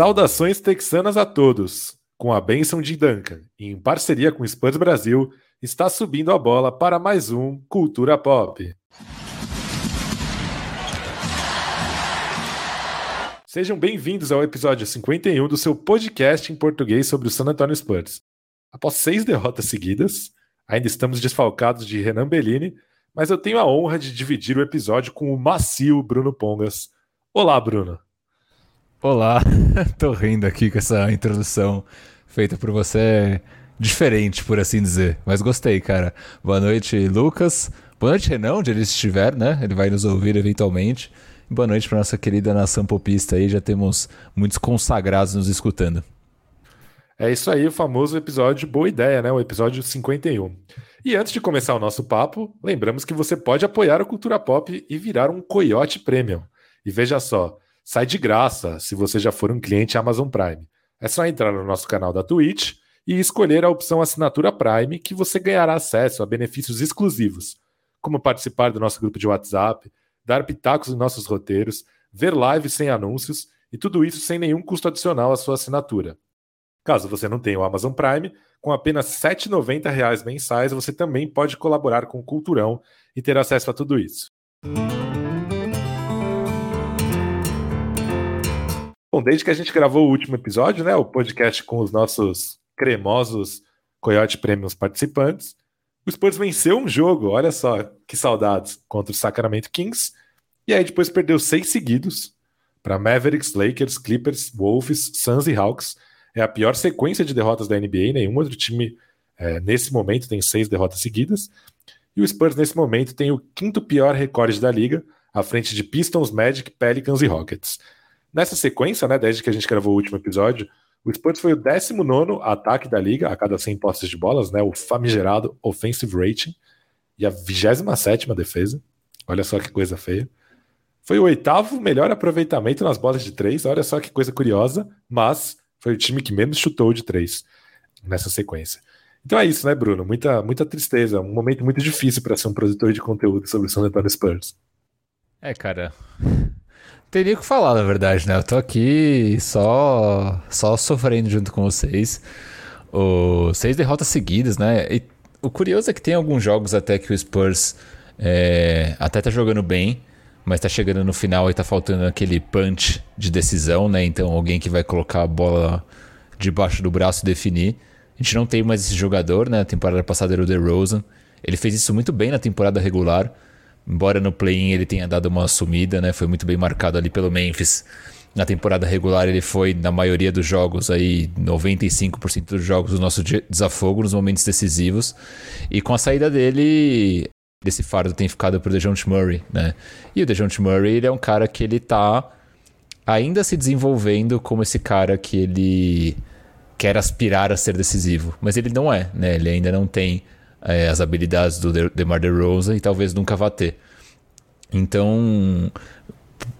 Saudações texanas a todos. Com a bênção de Duncan e em parceria com o Spurs Brasil, está subindo a bola para mais um Cultura Pop. Sejam bem-vindos ao episódio 51 do seu podcast em português sobre o San Antonio Spurs. Após seis derrotas seguidas, ainda estamos desfalcados de Renan Bellini, mas eu tenho a honra de dividir o episódio com o macio Bruno Pongas. Olá, Bruno. Olá, tô rindo aqui com essa introdução feita por você, diferente, por assim dizer, mas gostei, cara. Boa noite, Lucas. Boa noite, Renan, onde ele estiver, né? Ele vai nos ouvir eventualmente. Boa noite para nossa querida nação popista aí, já temos muitos consagrados nos escutando. É isso aí, o famoso episódio Boa Ideia, né? O episódio 51. E antes de começar o nosso papo, lembramos que você pode apoiar a cultura pop e virar um Coyote Premium. E veja só, sai de graça se você já for um cliente Amazon Prime. É só entrar no nosso canal da Twitch e escolher a opção Assinatura Prime, que você ganhará acesso a benefícios exclusivos, como participar do nosso grupo de WhatsApp, dar pitacos nos nossos roteiros, ver lives sem anúncios e tudo isso sem nenhum custo adicional à sua assinatura. Caso você não tenha o Amazon Prime, com apenas R$ 7,90 mensais você também pode colaborar com o Culturão e ter acesso a tudo isso. Bom, desde que a gente gravou o último episódio, né, o podcast com os nossos cremosos Coyote Premiums participantes, o Spurs venceu um jogo, olha só que saudades, contra o Sacramento Kings, e aí depois perdeu seis seguidos para Mavericks, Lakers, Clippers, Wolves, Suns e Hawks. É a pior sequência de derrotas da NBA, nenhum outro time é, nesse momento tem seis derrotas seguidas. E o Spurs, nesse momento, tem o quinto pior recorde da liga, à frente de Pistons, Magic, Pelicans e Rockets. Nessa sequência, né, desde que a gente gravou o último episódio, o Spurs foi o 19 ataque da liga a cada 100 postes de bolas, né, o famigerado offensive rating, e a 27 defesa. Olha só que coisa feia. Foi o oitavo melhor aproveitamento nas bolas de três, olha só que coisa curiosa, mas foi o time que menos chutou de três nessa sequência. Então é isso, né, Bruno? Muita, muita tristeza, um momento muito difícil para ser um produtor de conteúdo sobre o San Antonio Spurs. É, cara, teria que falar, na verdade, né? Eu tô aqui só, só sofrendo junto com vocês. O, seis derrotas seguidas, né? E o curioso é que tem alguns jogos até que o Spurs é, até tá jogando bem, mas tá chegando no final e tá faltando aquele punch de decisão, né? Então alguém que vai colocar a bola debaixo do braço e definir. A gente não tem mais esse jogador, né? A temporada passada era o DeRozan. Ele fez isso muito bem na temporada regular. Embora no play-in ele tenha dado uma sumida, né? Foi muito bem marcado ali pelo Memphis. Na temporada regular ele foi, na maioria dos jogos, aí 95% dos jogos, o nosso desafogo nos momentos decisivos. E com a saída dele, esse fardo tem ficado pro DeJounte Murray, né? E o DeJounte Murray, ele é um cara que ele tá ainda se desenvolvendo como esse cara que ele quer aspirar a ser decisivo. Mas ele não é, né? Ele ainda não tem é, as habilidades do DeMar DeRozan e talvez nunca vá ter. Então,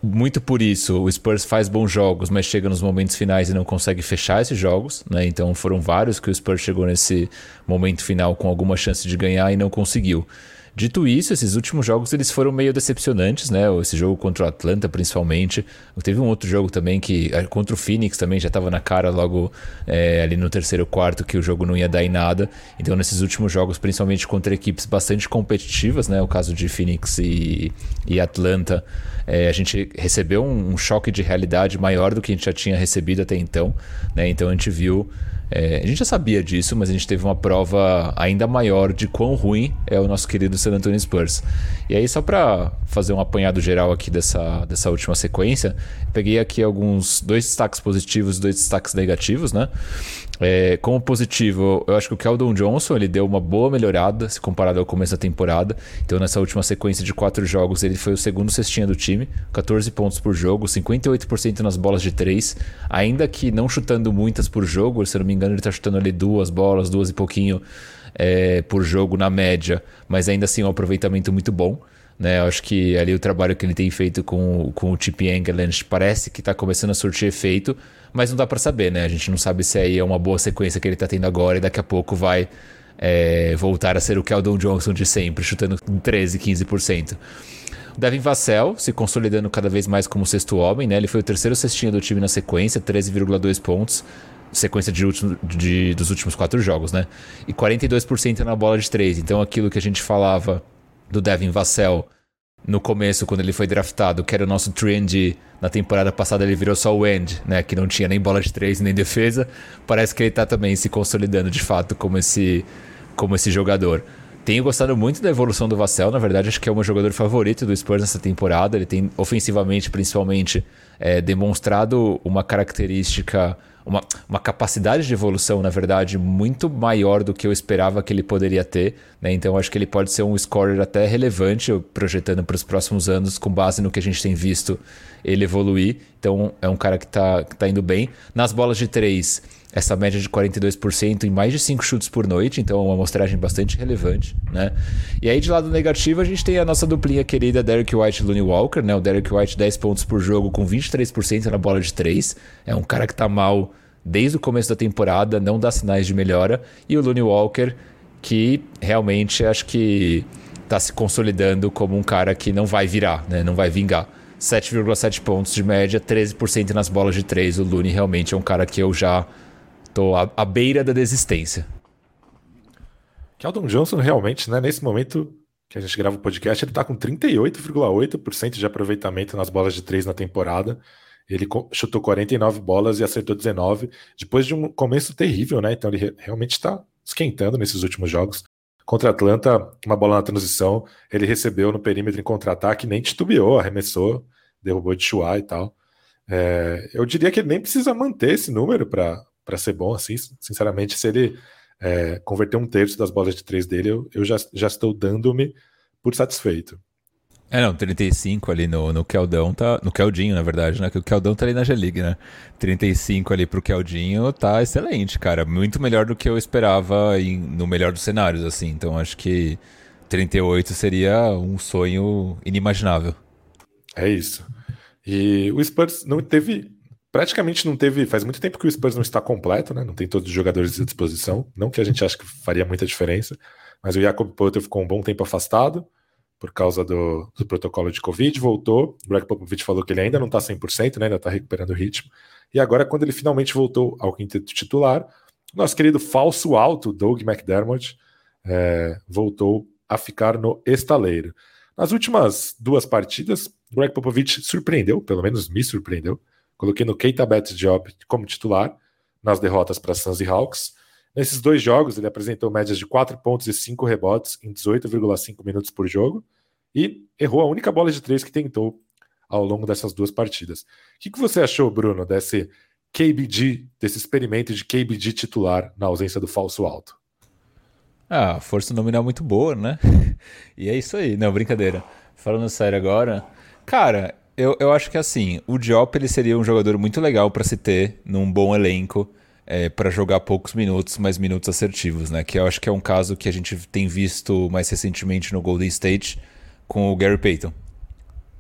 muito por isso, o Spurs faz bons jogos, mas chega nos momentos finais e não consegue fechar esses jogos. Né? Então, foram vários que o Spurs chegou nesse momento final com alguma chance de ganhar e não conseguiu. Dito isso, esses últimos jogos eles foram meio decepcionantes, né? Esse jogo contra o Atlanta, principalmente. Teve um outro jogo também que eh, contra o Phoenix também já estava na cara logo é, ali no terceiro quarto que o jogo não ia dar em nada. Então, nesses últimos jogos, principalmente contra equipes bastante competitivas, né? O caso de Phoenix e, e Atlanta, é, a gente recebeu um, um choque de realidade maior do que a gente já tinha recebido até então, né? Então, a gente viu é, a gente já sabia disso, mas a gente teve uma prova ainda maior de quão ruim é o nosso querido San Antonio Spurs. E aí, só para fazer um apanhado geral aqui dessa, dessa última sequência, peguei aqui alguns dois destaques positivos e dois destaques negativos, né? É, como positivo, eu acho que o Keldon Johnson ele deu uma boa melhorada se comparado ao começo da temporada. Então, nessa última sequência de quatro jogos, ele foi o segundo cestinha do time, 14 pontos por jogo, 58% nas bolas de três, ainda que não chutando muitas por jogo, se eu não me engano, ele está chutando ali duas bolas, duas e pouquinho é, por jogo na média, mas ainda assim é um aproveitamento muito bom. Né, eu acho que ali o trabalho que ele tem feito com, com o Chip Engeland parece que está começando a surtir efeito, mas não dá para saber, né? A gente não sabe se aí é uma boa sequência que ele está tendo agora e daqui a pouco vai é, voltar a ser o Keldon Johnson de sempre, chutando 13, 15%. Devin Vassell se consolidando cada vez mais como sexto homem, né? Ele foi o terceiro cestinha do time na sequência, 13,2 pontos, sequência de último, de, dos últimos quatro jogos, né? E 42% na bola de três. Então aquilo que a gente falava do Devin Vassell no começo, quando ele foi draftado, que era o nosso trend na temporada passada, ele virou só o end, né? Que não tinha nem bola de três nem defesa. Parece que ele tá também se consolidando de fato como esse, como esse jogador. Tenho gostado muito da evolução do Vassell, na verdade, acho que é o meu jogador favorito do Spurs nessa temporada. Ele tem, ofensivamente, principalmente, é, demonstrado uma característica, uma, uma capacidade de evolução, na verdade, muito maior do que eu esperava que ele poderia ter. Né? Então, acho que ele pode ser um scorer até relevante, projetando para os próximos anos, com base no que a gente tem visto ele evoluir. Então, é um cara que está tá indo bem. Nas bolas de três essa média de 42% em mais de 5 chutes por noite, então é uma amostragem bastante relevante, né? E aí de lado negativo a gente tem a nossa duplinha querida Derek White e Looney Walker, né? O Derek White 10 pontos por jogo com 23% na bola de 3, é um cara que tá mal desde o começo da temporada, não dá sinais de melhora, e o Looney Walker que realmente acho que tá se consolidando como um cara que não vai virar, né? Não vai vingar. 7,7 pontos de média, 13% nas bolas de 3. O Looney realmente é um cara que eu já Tô à, à beira da desistência. Keldon Johnson realmente, né, nesse momento que a gente grava o podcast, ele tá com 38,8% de aproveitamento nas bolas de três na temporada. Ele chutou 49 bolas e acertou 19, depois de um começo terrível, né? Então ele realmente está esquentando nesses últimos jogos. Contra Atlanta, uma bola na transição, ele recebeu no perímetro em contra-ataque, nem titubeou, arremessou, derrubou de chuá e tal. É, eu diria que ele nem precisa manter esse número para para ser bom, assim, sinceramente, se ele é, converter um terço das bolas de três dele, eu, eu já, já estou dando-me por satisfeito. É, não, 35 ali no, no Keldão tá. No Keldinho, na verdade, né? Que o Keldão tá ali na G-League, né? 35 ali pro Keldinho tá excelente, cara. Muito melhor do que eu esperava em, no melhor dos cenários, assim. Então acho que 38 seria um sonho inimaginável. É isso. E o Spurs não teve praticamente não teve. Faz muito tempo que o Spurs não está completo, né? Não tem todos os jogadores à disposição. Não que a gente ache que faria muita diferença, mas o Jacob Potter ficou um bom tempo afastado por causa do, do protocolo de Covid, voltou. O Greg Popovich falou que ele ainda não está 100%, né? ainda está recuperando o ritmo. E agora, quando ele finalmente voltou ao quinteto titular, nosso querido falso alto, Doug McDermott, é, voltou a ficar no estaleiro. Nas últimas duas partidas, Greg Popovich surpreendeu, pelo menos me surpreendeu, Coloquei no Keita Betts Job como titular nas derrotas para Suns e Hawks. Nesses dois jogos, ele apresentou médias de 4 pontos e 5 rebotes em 18,5 minutos por jogo e errou a única bola de três que tentou ao longo dessas duas partidas. O que, que você achou, Bruno, desse KBD, desse experimento de KBD titular na ausência do falso alto? Ah, força nominal muito boa, né? e é isso aí, não, brincadeira. Falando sério agora, cara, eu, eu acho que assim, o Diop ele seria um jogador muito legal para se ter num bom elenco. É, para jogar poucos minutos, mas minutos assertivos, né? Que eu acho que é um caso que a gente tem visto mais recentemente no Golden State com o Gary Payton,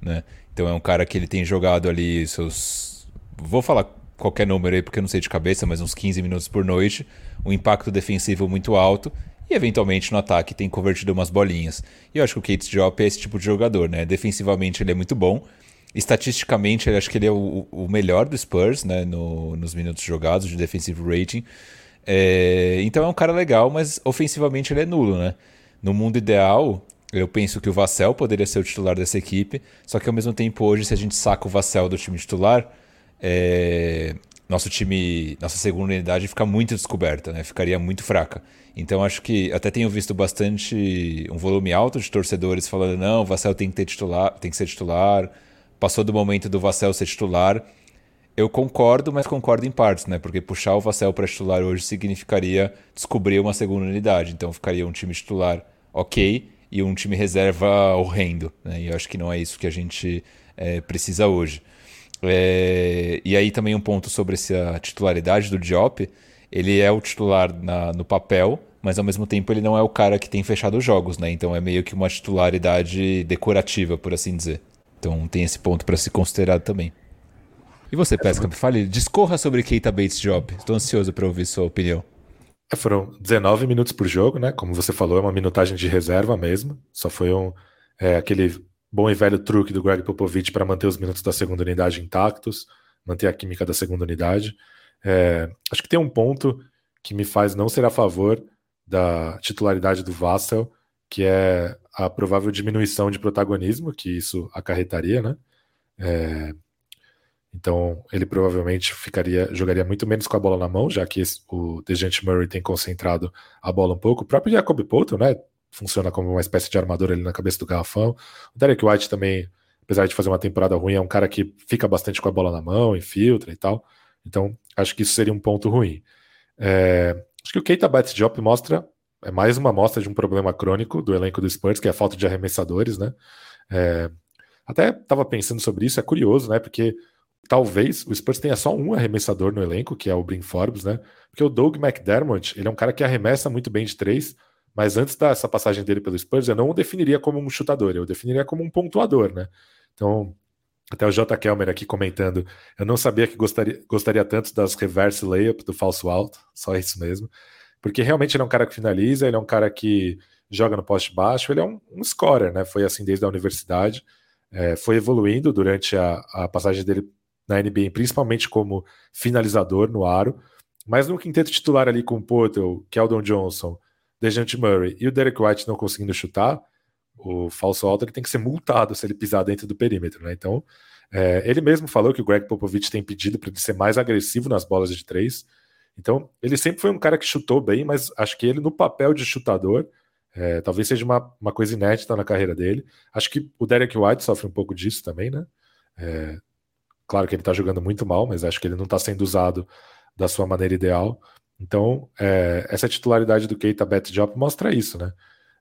né? Então é um cara que ele tem jogado ali seus. Vou falar qualquer número aí porque eu não sei de cabeça, mas uns 15 minutos por noite, um impacto defensivo muito alto e eventualmente no ataque tem convertido umas bolinhas. E eu acho que o Kate Diop é esse tipo de jogador, né? Defensivamente ele é muito bom, Estatisticamente, eu acho que ele é o, o melhor do Spurs, né? No, nos minutos jogados de defensive rating. É, então é um cara legal, mas ofensivamente ele é nulo, né? No mundo ideal, eu penso que o Vassell poderia ser o titular dessa equipe, só que ao mesmo tempo hoje, se a gente saca o Vassell do time titular, é, nosso time, nossa segunda unidade fica muito descoberta, né? Ficaria muito fraca. Então acho que até tenho visto bastante um volume alto de torcedores falando não, o Vassell tem que ter titular, tem que ser titular, passou do momento do Vassell ser titular. Eu concordo, mas concordo em partes, né? Porque puxar o Vassell para titular hoje significaria descobrir uma segunda unidade. Então ficaria um time titular ok e um time reserva horrendo. Né? E eu acho que não é isso que a gente é, precisa hoje. É, e aí também um ponto sobre essa titularidade do Diop. Ele é o titular na, no papel, mas ao mesmo tempo ele não é o cara que tem fechado os jogos, né? Então é meio que uma titularidade decorativa, por assim dizer. Então tem esse ponto para se considerar também. E você, Pesca, fale, discorra sobre Keita Bates Job. Estou ansioso para ouvir sua opinião. É, foram 19 minutos por jogo, né? Como você falou, é uma minutagem de reserva mesmo. Só foi um é, aquele bom e velho truque do Greg Popovich para manter os minutos da segunda unidade intactos, manter a química da segunda unidade. É, acho que tem um ponto que me faz não ser a favor da titularidade do Vassell, que é a provável diminuição de protagonismo que isso acarretaria, né? É, então ele provavelmente ficaria, jogaria muito menos com a bola na mão, já que o Dejante Murray tem concentrado a bola um pouco. O próprio Jacob Poulton, né? Funciona como uma espécie de armador ali na cabeça do garrafão. O Derek White também, apesar de fazer uma temporada ruim, é um cara que fica bastante com a bola na mão, infiltra e tal. Então acho que isso seria um ponto ruim. É, acho que o Keita Batjop mostra é mais uma amostra de um problema crônico do elenco do Spurs, que é a falta de arremessadores, né? É, até estava pensando sobre isso, é curioso, né? Porque talvez o Spurs tenha só um arremessador no elenco, que é o Brin Forbes, né? Porque o Doug McDermott, ele é um cara que arremessa muito bem de três, mas antes dessa passagem dele pelo Spurs, eu não o definiria como um chutador, eu definiria como um pontuador, né? Então, até o J. Kelmer aqui comentando, eu não sabia que gostaria, gostaria tanto das reverse layup do falso alto, só isso mesmo. Porque realmente ele é um cara que finaliza, ele é um cara que joga no poste baixo, ele é um, um scorer, né? Foi assim desde a universidade, é, foi evoluindo durante a, a passagem dele na NBA, principalmente como finalizador no aro, mas no quinteto titular ali com o Portal, Keldon Johnson, Dejante Murray e o Derek White não conseguindo chutar, o falso alto ele tem que ser multado se ele pisar dentro do perímetro, né? Então, é, ele mesmo falou que o Greg Popovich tem pedido para ele ser mais agressivo nas bolas de três. Então, ele sempre foi um cara que chutou bem, mas acho que ele no papel de chutador, é, talvez seja uma, uma coisa inédita na carreira dele. Acho que o Derek White sofre um pouco disso também, né? É, Claro que ele está jogando muito mal, mas acho que ele não está sendo usado da sua maneira ideal. Então, é, essa titularidade do Keita Job mostra isso, né?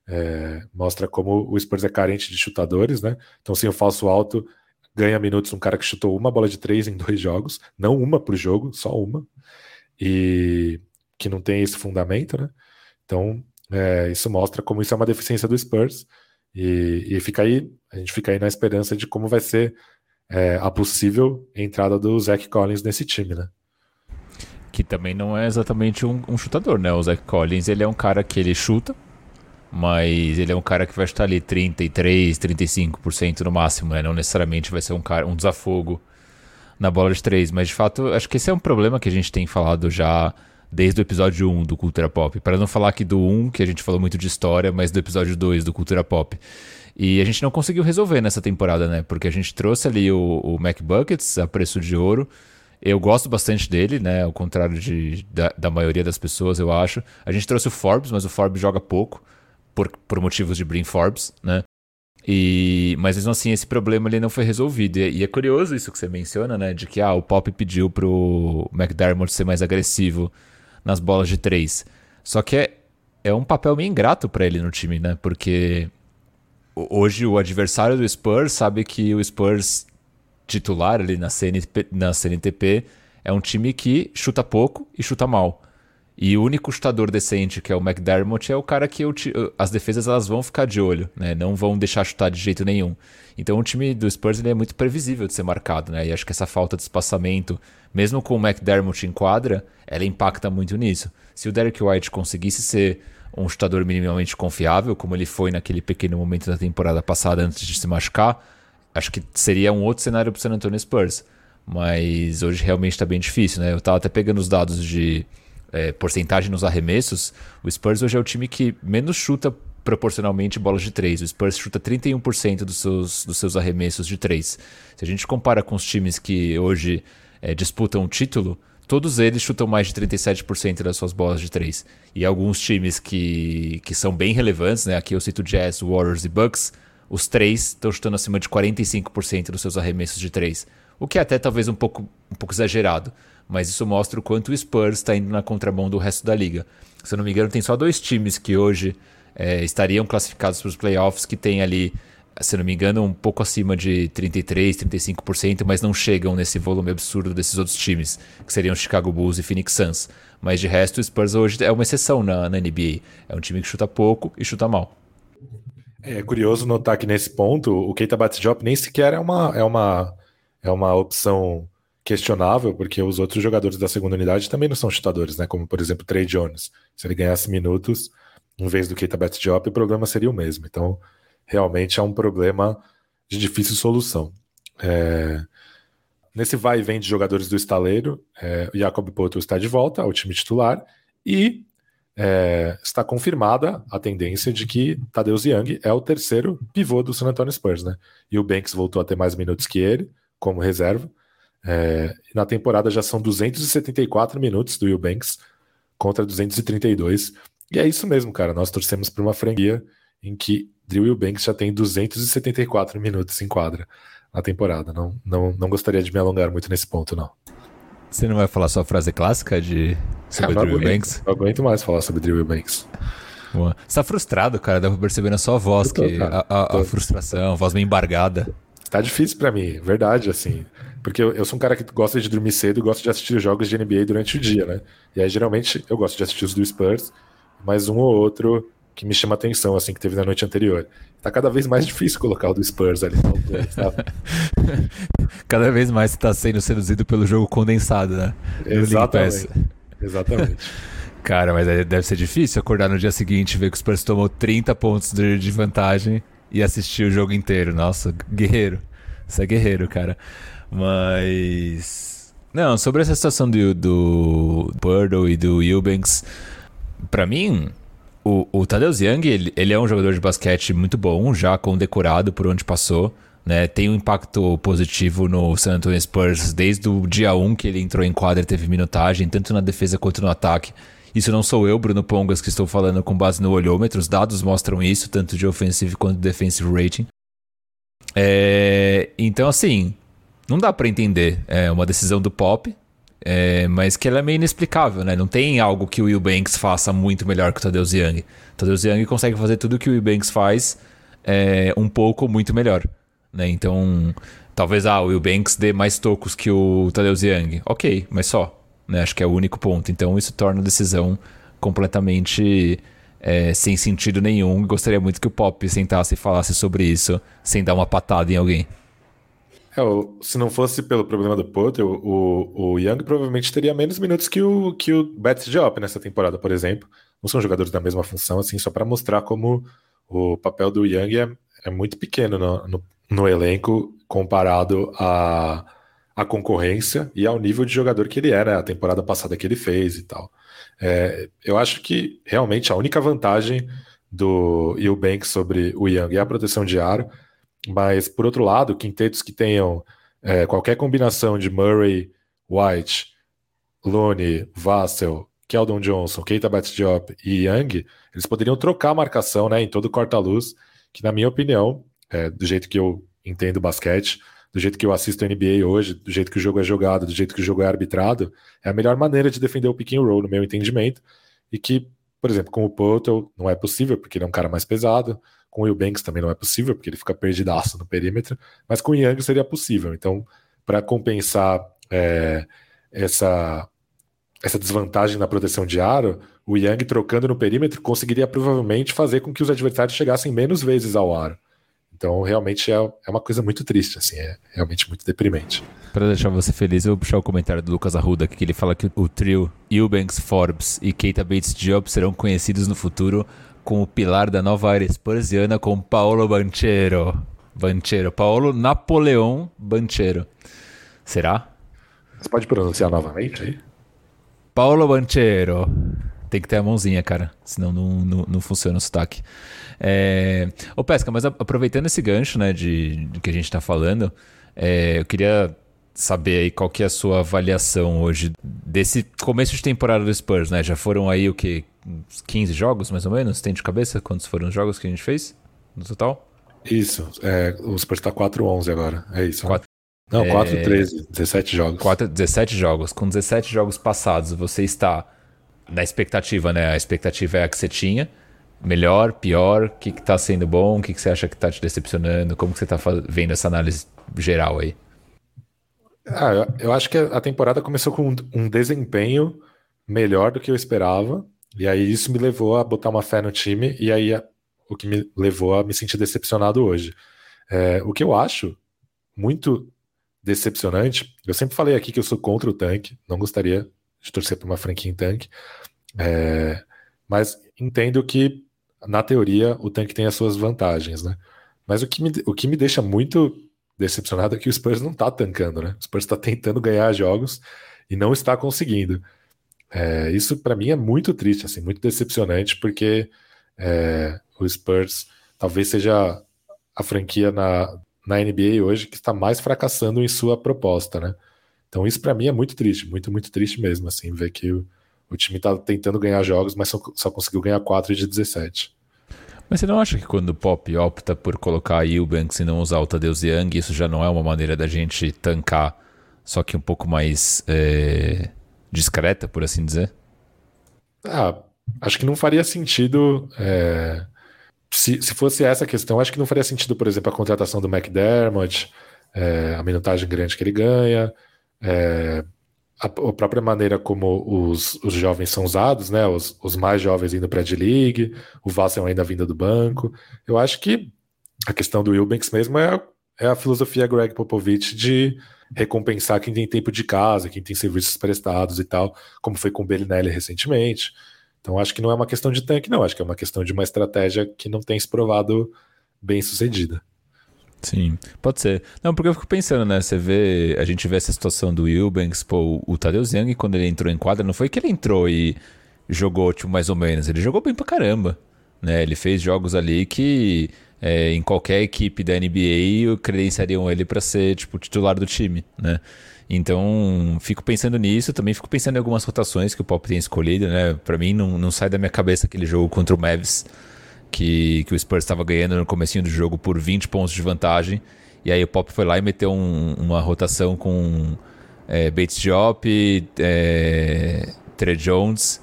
É, mostra como o Spurs é carente de chutadores, né? Então, sem o falso alto, ganha minutos um cara que chutou uma bola de três em dois jogos, não uma por jogo, só uma, e que não tem esse fundamento, né? Então, é, isso mostra como isso é uma deficiência do Spurs. E, e fica aí, a gente fica aí na esperança de como vai ser é, a possível entrada do Zach Collins nesse time, né? Que também não é exatamente um, um, chutador, né? O Zach Collins, ele é um cara que ele chuta, mas ele é um cara que vai estar ali 33, 35% no máximo, né? Não necessariamente vai ser um cara um desafogo na bola de três, mas de fato, acho que esse é um problema que a gente tem falado já desde o episódio 1 do Cultura Pop. Para não falar aqui do 1, que a gente falou muito de história, mas do episódio 2 do Cultura Pop. E a gente não conseguiu resolver nessa temporada, né? Porque a gente trouxe ali o, o Mac Buckets a preço de ouro. Eu gosto bastante dele, né? Ao contrário de, da, da, maioria das pessoas, eu acho. A gente trouxe o Forbes, mas o Forbes joga pouco, por, por motivos de Brin Forbes, né? E, mas mesmo assim, esse problema ele não foi resolvido. E, e, é curioso isso que você menciona, né? De que ah, o Pop pediu pro McDermott ser mais agressivo nas bolas de três. Só que é, é um papel meio ingrato para ele no time, né? Porque hoje o adversário do Spurs sabe que o Spurs titular ali na, CNTP, na CNTP é um time que chuta pouco e chuta mal. E o único chutador decente, que é o McDermott, é o cara que eu, as defesas elas vão ficar de olho, né? Não vão deixar chutar de jeito nenhum. Então o time do Spurs ele é muito previsível de ser marcado, né? E acho que essa falta de espaçamento, mesmo com o McDermott em quadra, ela impacta muito nisso. Se o Derek White conseguisse ser um chutador minimamente confiável, como ele foi naquele pequeno momento da temporada passada antes de se machucar, acho que seria um outro cenário para o San Antonio Spurs. Mas hoje realmente está bem difícil, né? Eu estava até pegando os dados de é, porcentagem nos arremessos. O Spurs hoje é o time que menos chuta proporcionalmente bolas de três. O Spurs chuta 31% dos seus, dos seus arremessos de três. Se a gente compara com os times que hoje é, disputam o título, todos eles chutam mais de 37% das suas bolas de três. E alguns times que, que são bem relevantes, né? Aqui eu cito Jazz, Warriors e Bucks, os três estão chutando acima de 45% dos seus arremessos de três. O que é até talvez um pouco, um pouco exagerado, mas isso mostra o quanto o Spurs está indo na contramão do resto da liga. Se eu não me engano, tem só dois times que hoje é, estariam classificados para os playoffs que tem ali se não me engano, um pouco acima de 33, 35%, mas não chegam nesse volume absurdo desses outros times, que seriam Chicago Bulls e Phoenix Suns. Mas de resto, o Spurs hoje é uma exceção na, na NBA. É um time que chuta pouco e chuta mal. É curioso notar que nesse ponto, o Keita Batijop nem sequer é uma, é, uma, é uma opção questionável, porque os outros jogadores da segunda unidade também não são chutadores, né? Como, por exemplo, Trey Jones. Se ele ganhasse minutos, em vez do Keita Batijop, o problema seria o mesmo. Então, realmente é um problema de difícil solução. É... Nesse vai e vem de jogadores do estaleiro, é, Jacob Poto está de volta ao time titular e é, está confirmada a tendência de que Tadeusz Young é o terceiro pivô do San Antonio Spurs, né? E o Banks voltou a ter mais minutos que ele, como reserva. É, na temporada já são 274 minutos do Eubanks contra 232. E é isso mesmo, cara. Nós torcemos por uma franquia em que Drew Eubanks já tem 274 minutos em quadra na temporada. Não, não, não gostaria de me alongar muito nesse ponto, não. Você não vai falar sua frase clássica de sobre é, Drew Eubanks? Não aguento mais falar sobre Drew Eubanks. Boa. Você tá frustrado, cara. Dá pra perceber na sua voz tô, que a, a, a, frustração, a voz meio embargada. Tá difícil para mim, verdade, assim. Porque eu, eu, sou um cara que gosta de dormir cedo e gosta de assistir jogos de NBA durante o dia, né? E aí, geralmente, eu gosto de assistir os do Spurs, mas um ou outro que me chama atenção, assim, que teve na noite anterior. Tá cada vez mais difícil colocar o do Spurs ali sabe? cada vez mais você tá sendo seduzido pelo jogo condensado, né? Exatamente. Exatamente. Cara, mas deve ser difícil acordar no dia seguinte, ver que o Spurs tomou 30 pontos de, de vantagem e assistir o jogo inteiro. Nossa, guerreiro. Você é guerreiro, cara. Mas. Não, sobre essa situação do, do Purdle e do Eubanks, pra mim, o, o Tadeusz Young, ele, ele, é um jogador de basquete muito bom, já condecorado por onde passou. Né? Tem um impacto positivo no San Antonio Spurs desde o dia 1 que ele entrou em quadra e teve minutagem, tanto na defesa quanto no ataque. Isso não sou eu, Bruno Pongas, que estou falando com base no olhômetro. Os dados mostram isso, tanto de offensive quanto de defensive rating. É, então, assim, não dá para entender. É uma decisão do Pop, é, mas que ela é meio inexplicável, né? Não tem algo que o Will Banks faça muito melhor que o Tadeusz Young. O Tadeusz Young consegue fazer tudo que o Will Banks faz é, um pouco muito melhor. Né? Então, talvez ah, o Will Banks dê mais tocos que o Tadeusz Young. Ok, mas só. Né? Acho que é o único ponto. Então isso torna a decisão completamente é, sem sentido nenhum. Gostaria muito que o Pop sentasse e falasse sobre isso sem dar uma patada em alguém. É, se não fosse pelo problema do Potter, o, o Young provavelmente teria menos minutos que o, que o Betts Diop nessa temporada, por exemplo. Não são jogadores da mesma função, assim, só para mostrar como o papel do Young é, é muito pequeno no, no, no elenco comparado a concorrência e ao nível de jogador que ele era, a temporada passada que ele fez e tal. É, eu acho que realmente a única vantagem do Eubank sobre o Young é a proteção de aro, mas por outro lado, quintetos que tenham é, qualquer combinação de Murray, White, Looney, Vassell, Keldon Johnson, Keita Bates-Diop e Young, eles poderiam trocar a marcação né, em todo o corta-luz, que na minha opinião, é, do jeito que eu entendo basquete, do jeito que eu assisto a NBA hoje, do jeito que o jogo é jogado, do jeito que o jogo é arbitrado, é a melhor maneira de defender o pick and roll, no meu entendimento, e que, por exemplo, com o Potel não é possível, porque ele é um cara mais pesado, com o Will Banks também não é possível, porque ele fica perdidaço no perímetro, mas com o Young seria possível. Então, para compensar é, essa, essa desvantagem na proteção de aro, o Young trocando no perímetro conseguiria provavelmente fazer com que os adversários chegassem menos vezes ao aro. Então, realmente é, é uma coisa muito triste, assim, é realmente muito deprimente. Para deixar você feliz, eu vou puxar o comentário do Lucas Arruda, que ele fala que o trio Eubanks, Forbes e Keita Bates Diop serão conhecidos no futuro como o pilar da nova era spursiana com Paulo Banchero. Banchero, Paulo Napoleão Banchero. Será? Você pode pronunciar novamente aí? Paulo Banchero. Tem que ter a mãozinha, cara, senão não, não, não funciona o sotaque. É... Ô, Pesca, mas aproveitando esse gancho, né, de, de que a gente está falando, é, eu queria saber aí qual que é a sua avaliação hoje desse começo de temporada do Spurs, né? Já foram aí o que 15 jogos, mais ou menos? Tem de cabeça quantos foram os jogos que a gente fez no total? Isso, é, o Spurs tá 4-11 agora, é isso. 4, né? Não, 4-13, é... 17 jogos. 4, 17 jogos. Com 17 jogos passados, você está na expectativa, né? A expectativa é a que você tinha melhor, pior? O que está sendo bom? O que, que você acha que está te decepcionando? Como que você está vendo essa análise geral aí? Ah, eu, acho que a temporada começou com um desempenho melhor do que eu esperava. E aí isso me levou a botar uma fé no time. E aí o que me levou a me sentir decepcionado hoje. É, o que eu acho muito decepcionante, eu sempre falei aqui que eu sou contra o tanque, não gostaria de torcer para uma franquia em tanque, é, mas entendo que na teoria, o tanque tem as suas vantagens, né? Mas o que me, o que me deixa muito decepcionado é que o Spurs não tá tancando, né? O Spurs está tentando ganhar jogos e não está conseguindo. É, isso para mim é muito triste, assim, muito decepcionante, porque é, o Spurs talvez seja a franquia na, na NBA hoje que está mais fracassando em sua proposta, né? Então isso para mim é muito triste, muito, muito triste mesmo, assim, ver que o, o time está tentando ganhar jogos, mas só, só conseguiu ganhar 4 de 17. Mas você não acha que quando o Pop opta por colocar Eubanks e não usar o Tadeusz Young, isso já não é uma maneira da gente tancar, só que um pouco mais é, discreta, por assim dizer? Ah, acho que não faria sentido. É, se, se fosse essa a questão, acho que não faria sentido, por exemplo, a contratação do McDermott, é, a minutagem grande que ele ganha, é, a, a, própria maneira como os, os jovens são usados, né? Os, os mais jovens indo para a D-League, o Vassell ainda vindo do banco. Eu acho que a questão do Wilbanks mesmo é, é a filosofia Greg Popovich de recompensar quem tem tempo de casa, quem tem serviços prestados e tal, como foi com o Bellinelli recentemente. Então acho que não é uma questão de tanque, não. Acho que é uma questão de uma estratégia que não tem se provado bem sucedida. Sim, pode ser. Não, porque eu fico pensando, né? Você vê, a gente vê essa situação do Wilbanks, pô, o Tadeu Zhang, quando ele entrou em quadra, não foi que ele entrou e jogou, tipo, mais ou menos. Ele jogou bem pra caramba, né? Ele fez jogos ali que é, em qualquer equipe da NBA credenciariam ele para ser, tipo, titular do time, né? Então, fico pensando nisso, também fico pensando em algumas rotações que o Pop tem escolhido, né? Para mim, não, não sai da minha cabeça aquele jogo contra o Mavs que, que o Spurs estava ganhando no começo do jogo por 20 pontos de vantagem. E aí o Pop foi lá e meteu um, uma rotação com é, Bates Diop, é, Trey Jones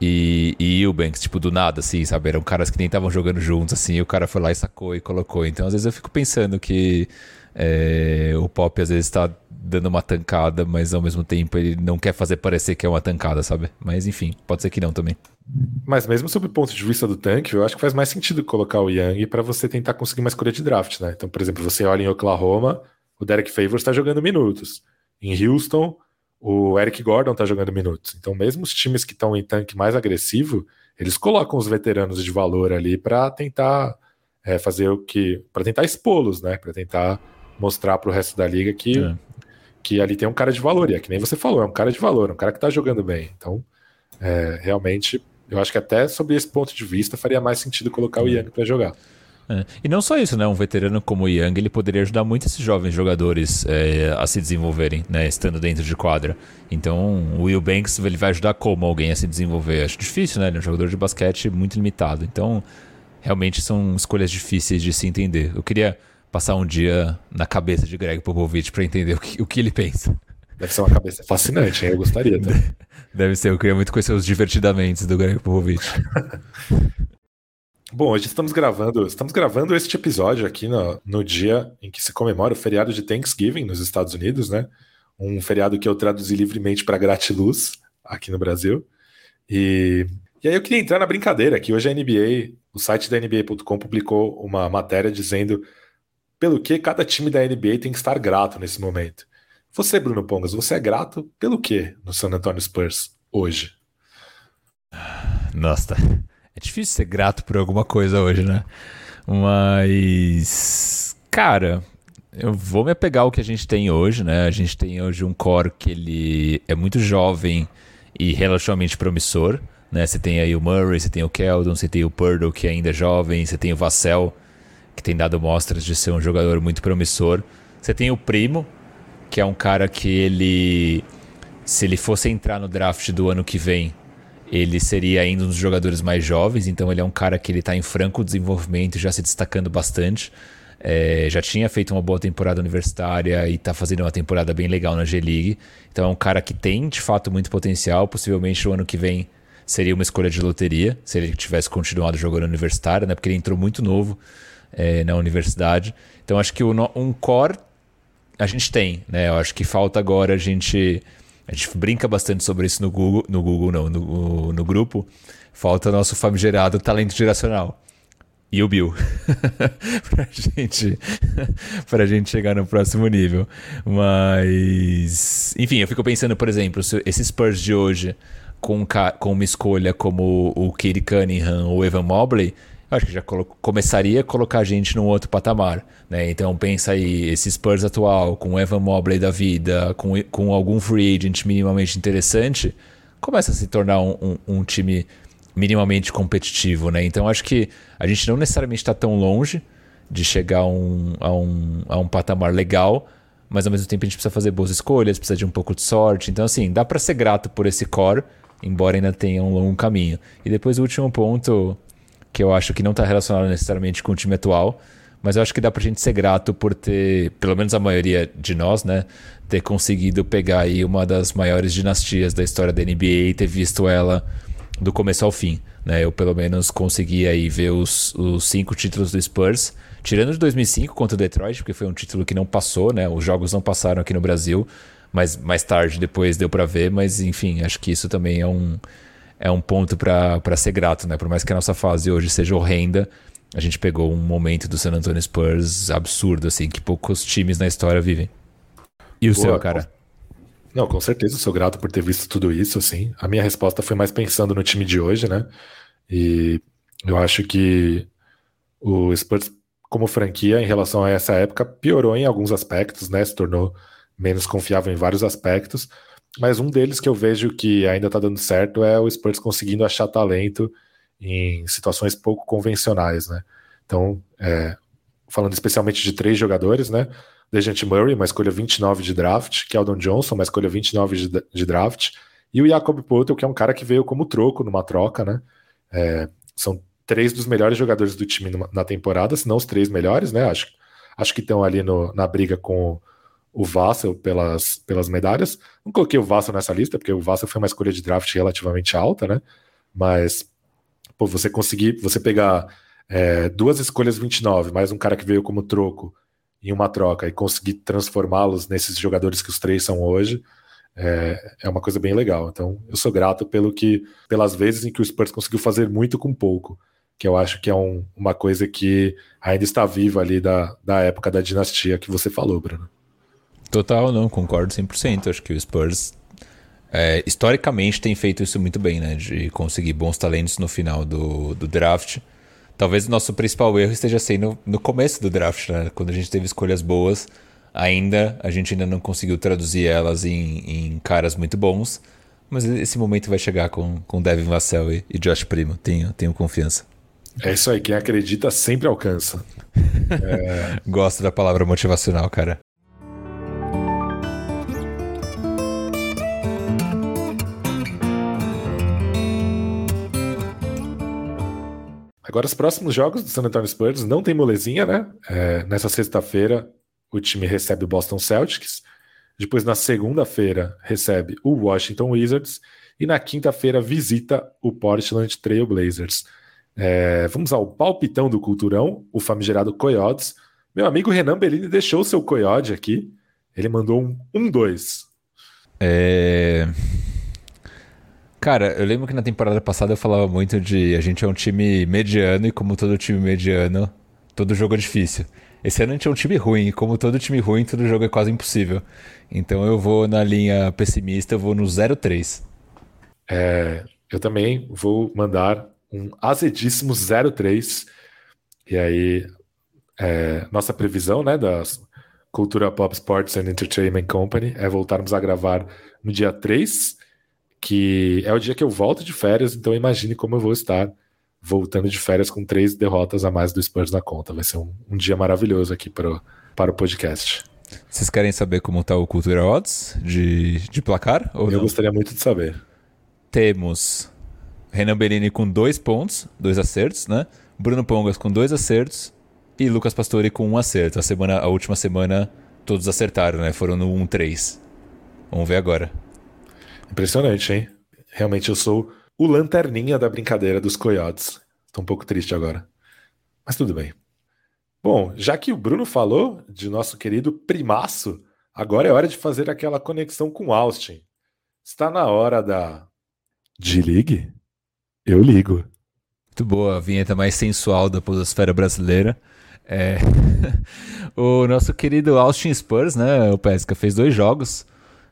e, e Eubanks, tipo, do nada, assim, sabe? Eram caras que nem estavam jogando juntos, assim, e o cara foi lá e sacou e colocou. Então, às vezes eu fico pensando que é, o Pop às vezes está dando uma tancada, mas ao mesmo tempo ele não quer fazer parecer que é uma tancada, sabe? Mas enfim, pode ser que não também. Mas mesmo sob o ponto de vista do tanque, eu acho que faz mais sentido colocar o Young para você tentar conseguir uma escolha de draft, né? Então, por exemplo, você olha em Oklahoma, o Derek Favors está jogando minutos. Em Houston, o Eric Gordon está jogando minutos. Então, mesmo os times que estão em tanque mais agressivo, eles colocam os veteranos de valor ali para tentar é, fazer o que. para tentar expô-los, né? Para tentar mostrar para o resto da liga que, é. que ali tem um cara de valor. E é que nem você falou, é um cara de valor, um cara que está jogando bem. Então, é, realmente eu acho que até sob esse ponto de vista faria mais sentido colocar o uhum. Young para jogar. É. E não só isso, né? Um veterano como o Young, ele poderia ajudar muito esses jovens jogadores é, a se desenvolverem, né? Estando dentro de quadra. Então, o Will Banks, ele vai ajudar como alguém a se desenvolver? Acho difícil, né? Ele é um jogador de basquete muito limitado. Então, realmente são escolhas difíceis de se entender. Eu queria passar um dia na cabeça de Greg Popovich para entender o que, o que ele pensa. Deve ser uma cabeça fascinante, hein? Eu gostaria. Também. Deve ser, eu queria muito conhecer os divertidamente do Greg Popovich. Bom, hoje estamos gravando, estamos gravando este episódio aqui no, no dia em que se comemora o feriado de Thanksgiving nos Estados Unidos, né? Um feriado que eu traduzi livremente para gratiluz aqui no Brasil. E, e aí eu queria entrar na brincadeira, que hoje a NBA, o site da NBA.com publicou uma matéria dizendo pelo que cada time da NBA tem que estar grato nesse momento. Você, Bruno Pongas, você é grato pelo quê no San Antonio Spurs hoje? Nossa, é difícil ser grato por alguma coisa hoje, né? Mas, cara, eu vou me apegar ao que a gente tem hoje, né? A gente tem hoje um core que ele é muito jovem e relativamente promissor, né? Você tem aí o Murray, você tem o Keldon, você tem o Purdle, que ainda é jovem, você tem o Vassell, que tem dado mostras de ser um jogador muito promissor. Você tem o Primo, que é um cara que ele, se ele fosse entrar no draft do ano que vem, ele seria ainda um dos jogadores mais jovens, então ele é um cara que ele está em franco desenvolvimento, já se destacando bastante. É, já tinha feito uma boa temporada universitária e está fazendo uma temporada bem legal na G-League. Então é um cara que tem de fato muito potencial. Possivelmente o ano que vem seria uma escolha de loteria, se ele tivesse continuado jogando universitário, né? Porque ele entrou muito novo é, na universidade. Então acho que o, um core a gente tem, né? Eu acho que falta agora a gente. A gente brinca bastante sobre isso no Google, no Google não, no, no grupo. Falta nosso famigerado talento geracional. E o Bill. pra, gente, pra gente chegar no próximo nível. Mas. Enfim, eu fico pensando, por exemplo, se esses Spurs de hoje, com, com uma escolha como o Katie Cunningham ou Evan Mobley, acho que já começaria a colocar a gente num outro patamar. Né? Então pensa aí, esse Spurs atual, com o Evan Mobley da vida, com, com algum free agent minimamente interessante, começa a se tornar um, um, um time minimamente competitivo. Né? Então acho que a gente não necessariamente está tão longe de chegar a um, a, um, a um patamar legal, mas ao mesmo tempo a gente precisa fazer boas escolhas, precisa de um pouco de sorte. Então, assim, dá para ser grato por esse core, embora ainda tenha um longo caminho. E depois o último ponto, que eu acho que não está relacionado necessariamente com o time atual, mas eu acho que dá pra gente ser grato por ter, pelo menos a maioria de nós, né, ter conseguido pegar aí uma das maiores dinastias da história da NBA e ter visto ela do começo ao fim. Né? Eu pelo menos consegui aí ver os, os cinco títulos do Spurs, tirando de 2005 contra o Detroit, porque foi um título que não passou, né? Os jogos não passaram aqui no Brasil, mas mais tarde depois deu para ver, mas enfim, acho que isso também é um é um ponto para ser grato, né? Por mais que a nossa fase hoje seja horrenda, a gente pegou um momento do San Antonio Spurs absurdo, assim, que poucos times na história vivem. E o Boa, seu, cara? Não, com certeza sou grato por ter visto tudo isso, assim. A minha resposta foi mais pensando no time de hoje, né? E eu acho que o Spurs, como franquia, em relação a essa época, piorou em alguns aspectos, né? Se tornou menos confiável em vários aspectos. Mas um deles que eu vejo que ainda tá dando certo é o Spurs conseguindo achar talento em situações pouco convencionais, né? Então, é, falando especialmente de três jogadores, né? Dejante Murray, uma escolha 29 de draft, Keldon Johnson, uma escolha 29 de, de draft, e o Jacob Poeltl, que é um cara que veio como troco numa troca, né? É, são três dos melhores jogadores do time na temporada, se não os três melhores, né? Acho, acho que estão ali no, na briga com o Vassell pelas, pelas medalhas. Não coloquei o Vassell nessa lista, porque o Vassell foi uma escolha de draft relativamente alta, né? Mas, pô, você conseguir, você pegar é, duas escolhas 29, mais um cara que veio como troco em uma troca e conseguir transformá-los nesses jogadores que os três são hoje, é, é, uma coisa bem legal. Então, eu sou grato pelo que, pelas vezes em que o Spurs conseguiu fazer muito com pouco, que eu acho que é um, uma coisa que ainda está viva ali da, da época da dinastia que você falou, Bruno. Total, não, concordo 100%. Acho que o Spurs é, historicamente tem feito isso muito bem, né? De conseguir bons talentos no final do, do draft. Talvez o nosso principal erro esteja sendo no começo do draft, né? Quando a gente teve escolhas boas, ainda a gente ainda não conseguiu traduzir elas em, em caras muito bons. Mas esse momento vai chegar com, com Devin Vassell e, e Josh Primo. Tenho, tenho confiança. É isso aí, quem acredita sempre alcança. é... Gosto da palavra motivacional, cara. Agora, os próximos jogos do San Antonio Spurs não tem molezinha, né? É, nessa sexta-feira, o time recebe o Boston Celtics. Depois, na segunda-feira, recebe o Washington Wizards. E na quinta-feira, visita o Portland Trail Blazers. É, vamos ao palpitão do Culturão, o famigerado Coyotes. Meu amigo Renan Bellini deixou seu Coyote aqui. Ele mandou um 1-2. É... Cara, eu lembro que na temporada passada eu falava muito de a gente é um time mediano e como todo time mediano, todo jogo é difícil. Esse ano a gente é um time ruim e como todo time ruim, todo jogo é quase impossível. Então eu vou na linha pessimista, eu vou no 0-3. É, eu também vou mandar um azedíssimo 0-3. E aí, é, nossa previsão, né, da Cultura Pop Sports and Entertainment Company é voltarmos a gravar no dia 3 que é o dia que eu volto de férias, então imagine como eu vou estar voltando de férias com três derrotas a mais do Spurs na conta. Vai ser um, um dia maravilhoso aqui para, para o podcast. Vocês querem saber como está o Cultura Odds de, de placar? Ou eu não? gostaria muito de saber. Temos Renan Bellini com dois pontos, dois acertos, né? Bruno Pongas com dois acertos e Lucas Pastore com um acerto. A, semana, a última semana todos acertaram, né? Foram no 1-3. Vamos ver agora. Impressionante, hein? Realmente eu sou o lanterninha da brincadeira dos coiotes. Estou um pouco triste agora. Mas tudo bem. Bom, já que o Bruno falou de nosso querido primaço, agora é hora de fazer aquela conexão com Austin. Está na hora da. De ligue? Eu ligo. Muito boa, a vinheta mais sensual da podosfera brasileira. É... o nosso querido Austin Spurs, né? O Pesca fez dois jogos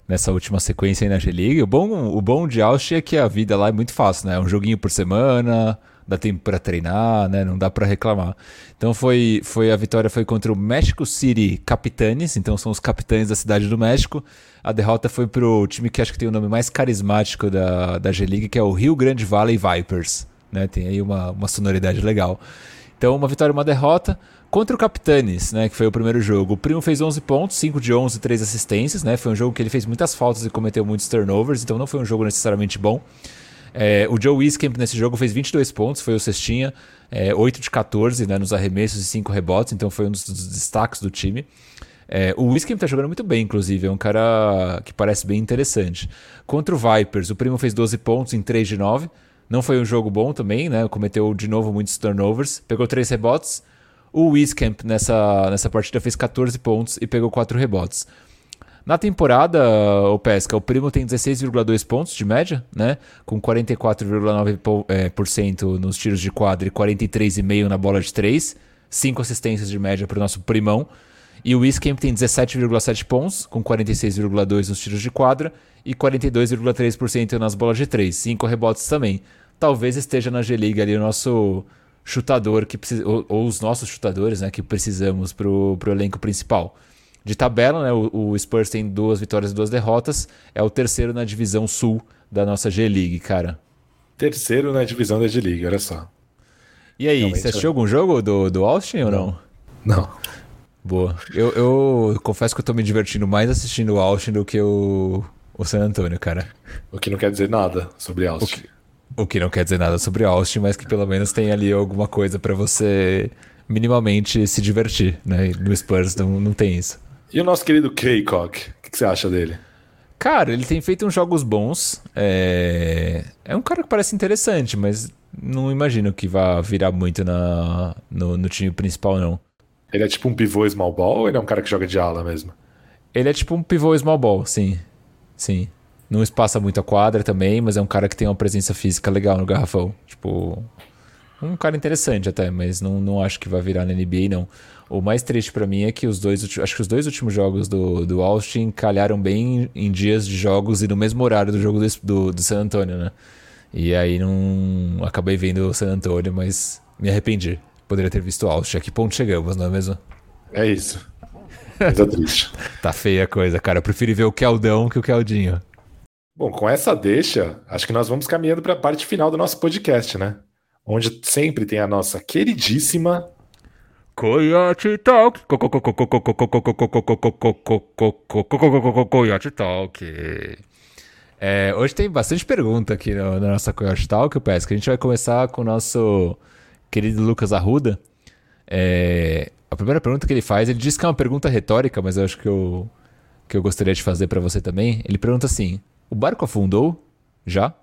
nessa última sequência aí na G-League. O bom, o bom de Austin é que a vida lá é muito fácil, né? É um joguinho por semana, dá tempo para treinar, né? Não dá para reclamar. Então foi, foi a vitória foi contra o México City Capitanes, então são os capitães da cidade do México. A derrota foi pro time que acho que tem o nome mais carismático da, da G-League, que é o Rio Grande Valley Vipers, né? Tem aí uma, uma sonoridade legal. Então, uma vitória e uma derrota. Contra o Capitanes, né, que foi o primeiro jogo, o Primo fez 11 pontos, 5 de 11, 3 assistências, né? Foi um jogo que ele fez muitas faltas e cometeu muitos turnovers, então não foi um jogo necessariamente bom. É, o Joe Wiskamp nesse jogo fez 22 pontos, foi o cestinha, é, 8 de 14 né, nos arremessos e 5 rebotes, então foi um dos, dos destaques do time. É, o Wiskamp tá jogando muito bem, inclusive, é um cara que parece bem interessante. Contra o Vipers, o Primo fez 12 pontos em 3 de 9, não foi um jogo bom também, né? Cometeu de novo muitos turnovers, pegou 3 rebotes. O Wiskamp nessa, nessa partida fez 14 pontos e pegou 4 rebotes. Na temporada, o Pesca, o Primo tem 16,2 pontos de média, né? Com 44,9% é, nos tiros de quadra e 43,5% na bola de 3. 5 assistências de média para o nosso primão. E o Wiskamp tem 17,7 pontos, com 46,2% nos tiros de quadra e 42,3% nas bolas de 3. 5 rebotes também. Talvez esteja na G-League ali o nosso chutador, que precisa, ou, ou, os nossos chutadores, né? Que precisamos para o elenco principal de tabela, né? O, o, Spurs tem duas vitórias e duas derrotas. É o terceiro na divisão sul da nossa G-League, cara. Terceiro na divisão da G-League, olha só. E aí, Realmente você assistiu é... algum jogo do, do Austin ou não? Não. Boa. Eu, eu confesso que eu tô me divertindo mais assistindo o Austin do que o, o San Antonio, cara. O que não quer dizer nada sobre Austin. O que, o que não quer dizer nada sobre Austin, mas que pelo menos tem ali alguma coisa para você minimamente se divertir, né? No Spurs não, não tem isso. E o nosso querido Kaycock, o que, que, você acha dele? Cara, ele tem feito uns jogos bons. É... é um cara que parece interessante, mas não imagino que vá virar muito na... no, no time principal, não. Ele é tipo um pivô small ball ou ele é um cara que joga de ala mesmo? Ele é tipo um pivô small ball, sim. Sim. Não espaça muito a quadra também, mas é um cara que tem uma presença física legal no garrafão. Tipo, um cara interessante até, mas não, não acho que vai virar na NBA, não. O mais triste para mim é que os dois, acho que os dois últimos jogos do, do Austin calharam bem em dias de jogos e no mesmo horário do jogo do, do, do San Antonio, né? E aí não acabei vendo o San Antonio, mas me arrependi. Poderia ter visto o Austin. A que ponto chegamos, não é mesmo? É isso. Coisa triste. tá feia a coisa, cara. Eu prefiro ver o Keldão que o Keldinho. Bom, com essa deixa, acho que nós vamos caminhando para a parte final do nosso podcast, né? Onde sempre tem a nossa queridíssima Coyote Talk. Coyote Talk. É, hoje tem bastante pergunta aqui no, na nossa Coyote Talk, Pesca. A gente vai começar com o nosso querido Lucas Arruda. É, a primeira pergunta que ele faz, ele diz que é uma pergunta retórica, mas eu acho que eu, que eu gostaria de fazer para você também. Ele pergunta assim: o barco afundou? Já?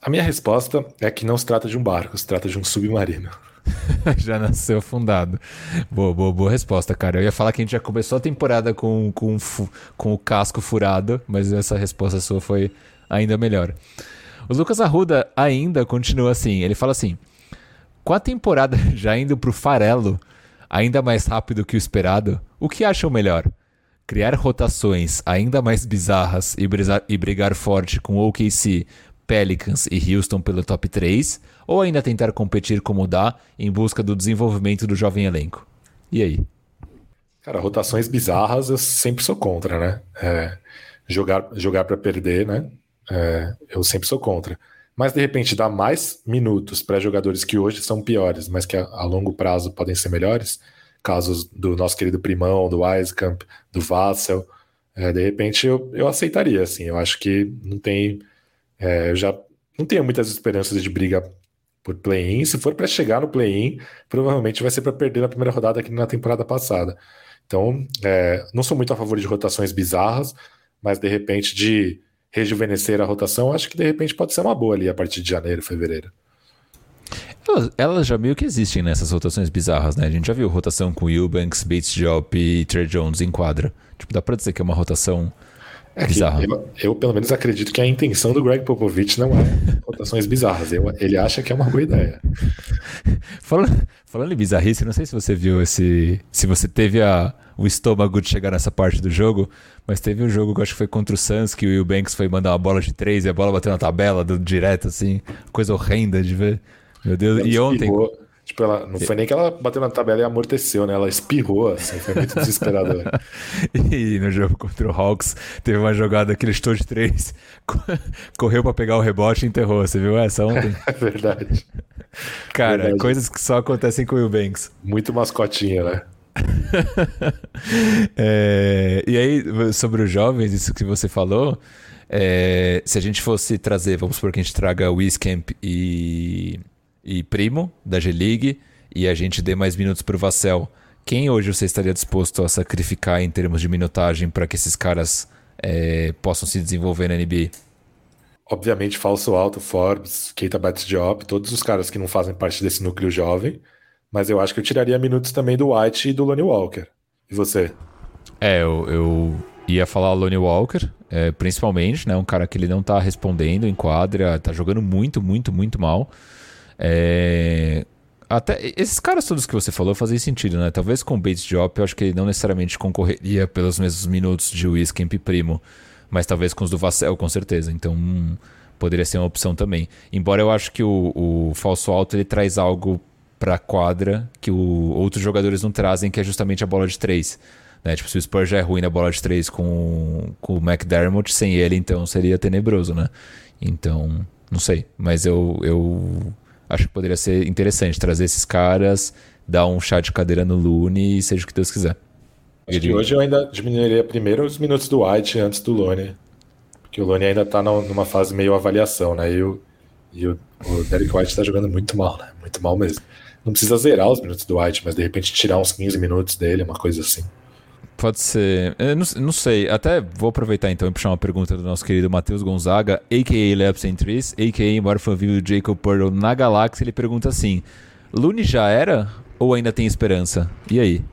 A minha resposta é que não se trata de um barco, se trata de um submarino. já nasceu afundado. Boa, boa, boa resposta, cara. Eu ia falar que a gente já começou a temporada com, com, com o casco furado, mas essa resposta sua foi ainda melhor. O Lucas Arruda ainda continua assim. Ele fala assim: com a temporada já indo pro farelo, ainda mais rápido que o esperado, o que acham melhor? Criar rotações ainda mais bizarras e, e brigar forte com OKC Pelicans e Houston pelo top 3, ou ainda tentar competir como dá em busca do desenvolvimento do jovem elenco? E aí? Cara, rotações bizarras eu sempre sou contra, né? É, jogar jogar para perder, né? É, eu sempre sou contra. Mas de repente dar mais minutos para jogadores que hoje são piores, mas que a, a, longo prazo podem ser melhores, casos do nosso querido Primão, do Weiskamp, do Vassel, é, de repente eu, eu aceitaria, assim. Eu acho que não tem é, eu já não tenho muitas esperanças de briga por play-in. Se for para chegar no play-in, provavelmente vai ser para perder na primeira rodada aqui na temporada passada. Então, é, não sou muito a favor de rotações bizarras, mas de repente de rejuvenescer a rotação, acho que de repente pode ser uma boa ali a partir de janeiro, fevereiro. Elas, elas já meio que existem nessas rotações bizarras, né? A gente já viu rotação com Eubanks, Bates Diop e Trey Jones em quadra. Tipo, dá pra dizer que é uma rotação é eu, eu, pelo menos, acredito que a intenção do Greg Popovich não é rotações bizarras. Eu, ele acha que é uma boa ideia. falando, falando em bizarrice, não sei se você viu esse. Se você teve a, o estômago de chegar nessa parte do jogo, mas teve um jogo que eu acho que foi contra o Suns, que o Will Banks foi mandar uma bola de três e a bola bateu na tabela do, direto, assim. Coisa horrenda de ver. Meu Deus, e ontem. Tipo, ela, não foi nem que ela bateu na tabela e amorteceu, né? Ela espirrou, assim, foi muito desesperador. e no jogo contra o Hawks, teve uma jogada que ele estou de três, correu para pegar o rebote e enterrou. Você viu essa ontem? É verdade. Cara, verdade. coisas que só acontecem com o Will Banks. Muito mascotinha, né? é, e aí, sobre os jovens, isso que você falou, é, se a gente fosse trazer, vamos supor que a gente traga o Wiscamp e e Primo, da G-League, e a gente dê mais minutos para o Vassell. Quem hoje você estaria disposto a sacrificar em termos de minutagem para que esses caras é, possam se desenvolver na NBA? Obviamente, Falso Alto, Forbes, Keita Bates-Diop, todos os caras que não fazem parte desse núcleo jovem. Mas eu acho que eu tiraria minutos também do White e do Lonnie Walker. E você? É, eu, eu ia falar Lonnie Walker, é, principalmente, né? Um cara que ele não tá respondendo em quadra, tá jogando muito, muito, muito mal. É... Até esses caras todos que você falou fazem sentido, né? Talvez com o Bates Job eu acho que ele não necessariamente concorreria pelos mesmos minutos de Wiskamp Primo, mas talvez com os do Vassell, com certeza. Então hum, poderia ser uma opção também. Embora eu acho que o, o falso alto ele traz algo para a quadra que o, outros jogadores não trazem, que é justamente a bola de três. Né? Tipo, se o Spurs já é ruim na bola de três com, com o McDermott, sem ele, então seria tenebroso, né? Então, não sei. Mas eu, eu acho que poderia ser interessante trazer esses caras, dar um chá de cadeira no Lune e seja o que Deus quiser. Acho que hoje eu ainda diminuiria primeiro os minutos do White antes do Lone. Porque o Lone ainda tá numa fase meio avaliação, né? E o, e o, o Derek White tá jogando muito mal, né? Muito mal mesmo. Não precisa zerar os minutos do White, mas de repente tirar uns 15 minutos dele, uma coisa assim. Pode ser. Eu não, não, sei. Até vou aproveitar então e puxar uma pergunta do nosso querido Matheus Gonzaga, a.k.a. Labs Entries, a.k.a. maior fãzinho do Jacob Pearl na galáxia. Ele pergunta assim: Lune já era ou ainda tem esperança? E aí?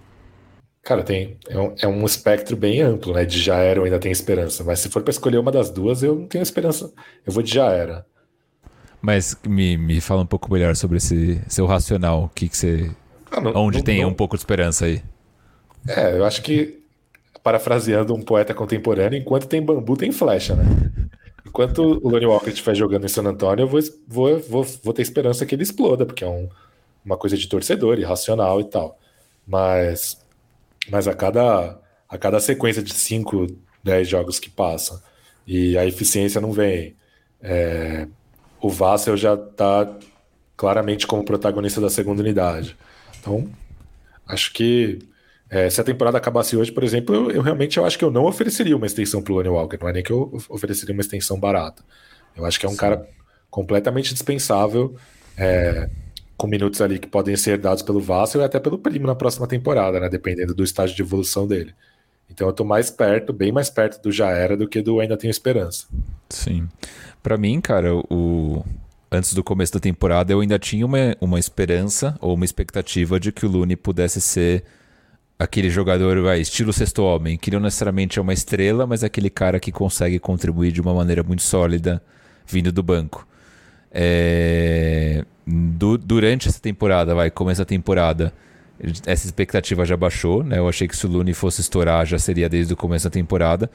Cara, tem, é um, é um espectro bem amplo, né? De já era ou ainda tem esperança. Mas se for para escolher uma das duas, eu não tenho esperança. Eu vou de já era. Mas me, me fala um pouco melhor sobre esse seu racional. O que, que você. Ah, não, onde não, tem não... um pouco de esperança aí? É, eu acho que, parafraseando um poeta contemporâneo, enquanto tem bambu, tem flecha, né? Enquanto o Lonnie Walker estiver jogando em San Antonio, eu vou, vou, vou, vou ter esperança que ele exploda, porque é um, uma coisa de torcedor, irracional e tal. Mas, mas a, cada, a cada sequência de 5, 10 jogos que passam e a eficiência não vem, é, o Vassel já está claramente como protagonista da segunda unidade. Então, acho que é, se a temporada acabasse hoje, por exemplo, eu, eu, realmente eu acho que eu não ofereceria uma extensão pro Lonnie Walker. Não é nem que eu ofereceria uma extensão barata. Eu acho que é um Sim. cara completamente dispensável, é, com minutos ali que podem ser dados pelo Vassel e até pelo Primo na próxima temporada, né? Dependendo do estágio de evolução dele. Então eu tô mais perto, bem mais perto do já era do que do ainda tenho esperança. Sim. para mim, cara, o antes do começo da temporada eu ainda tinha uma, uma esperança ou uma expectativa de que o Lune pudesse ser aquele jogador, vai, estilo sexto homem, que não necessariamente é uma estrela, mas é aquele cara que consegue contribuir de uma maneira muito sólida vindo do banco. É... Du durante essa temporada, vai, começa a temporada, essa expectativa já baixou, né? Eu achei que se o Lune fosse estourar já seria desde o começo da temporada.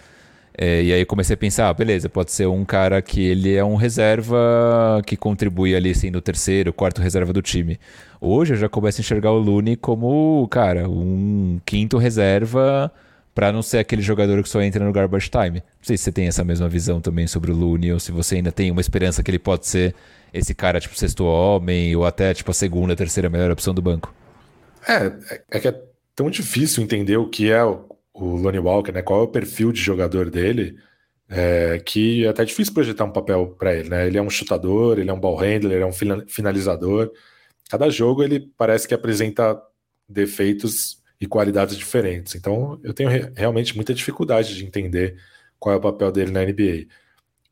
É, e aí comecei a pensar, ah, beleza, pode ser um cara que ele é um reserva que contribui ali sendo o terceiro, quarto reserva do time. Hoje eu já começo a enxergar o Lune como, cara, um quinto reserva para não ser aquele jogador que só entra no garbage time. Não sei se você tem essa mesma visão também sobre o Lune ou se você ainda tem uma esperança que ele pode ser esse cara tipo sexto homem ou até tipo a segunda, terceira melhor opção do banco. É, é que é tão difícil entender o que é o o Lonnie Walker, né? Qual é o perfil de jogador dele? É, que é até difícil projetar um papel para ele, né? Ele é um chutador, ele é um ball handler, ele é um finalizador. Cada jogo ele parece que apresenta defeitos e qualidades diferentes. Então eu tenho re realmente muita dificuldade de entender qual é o papel dele na NBA.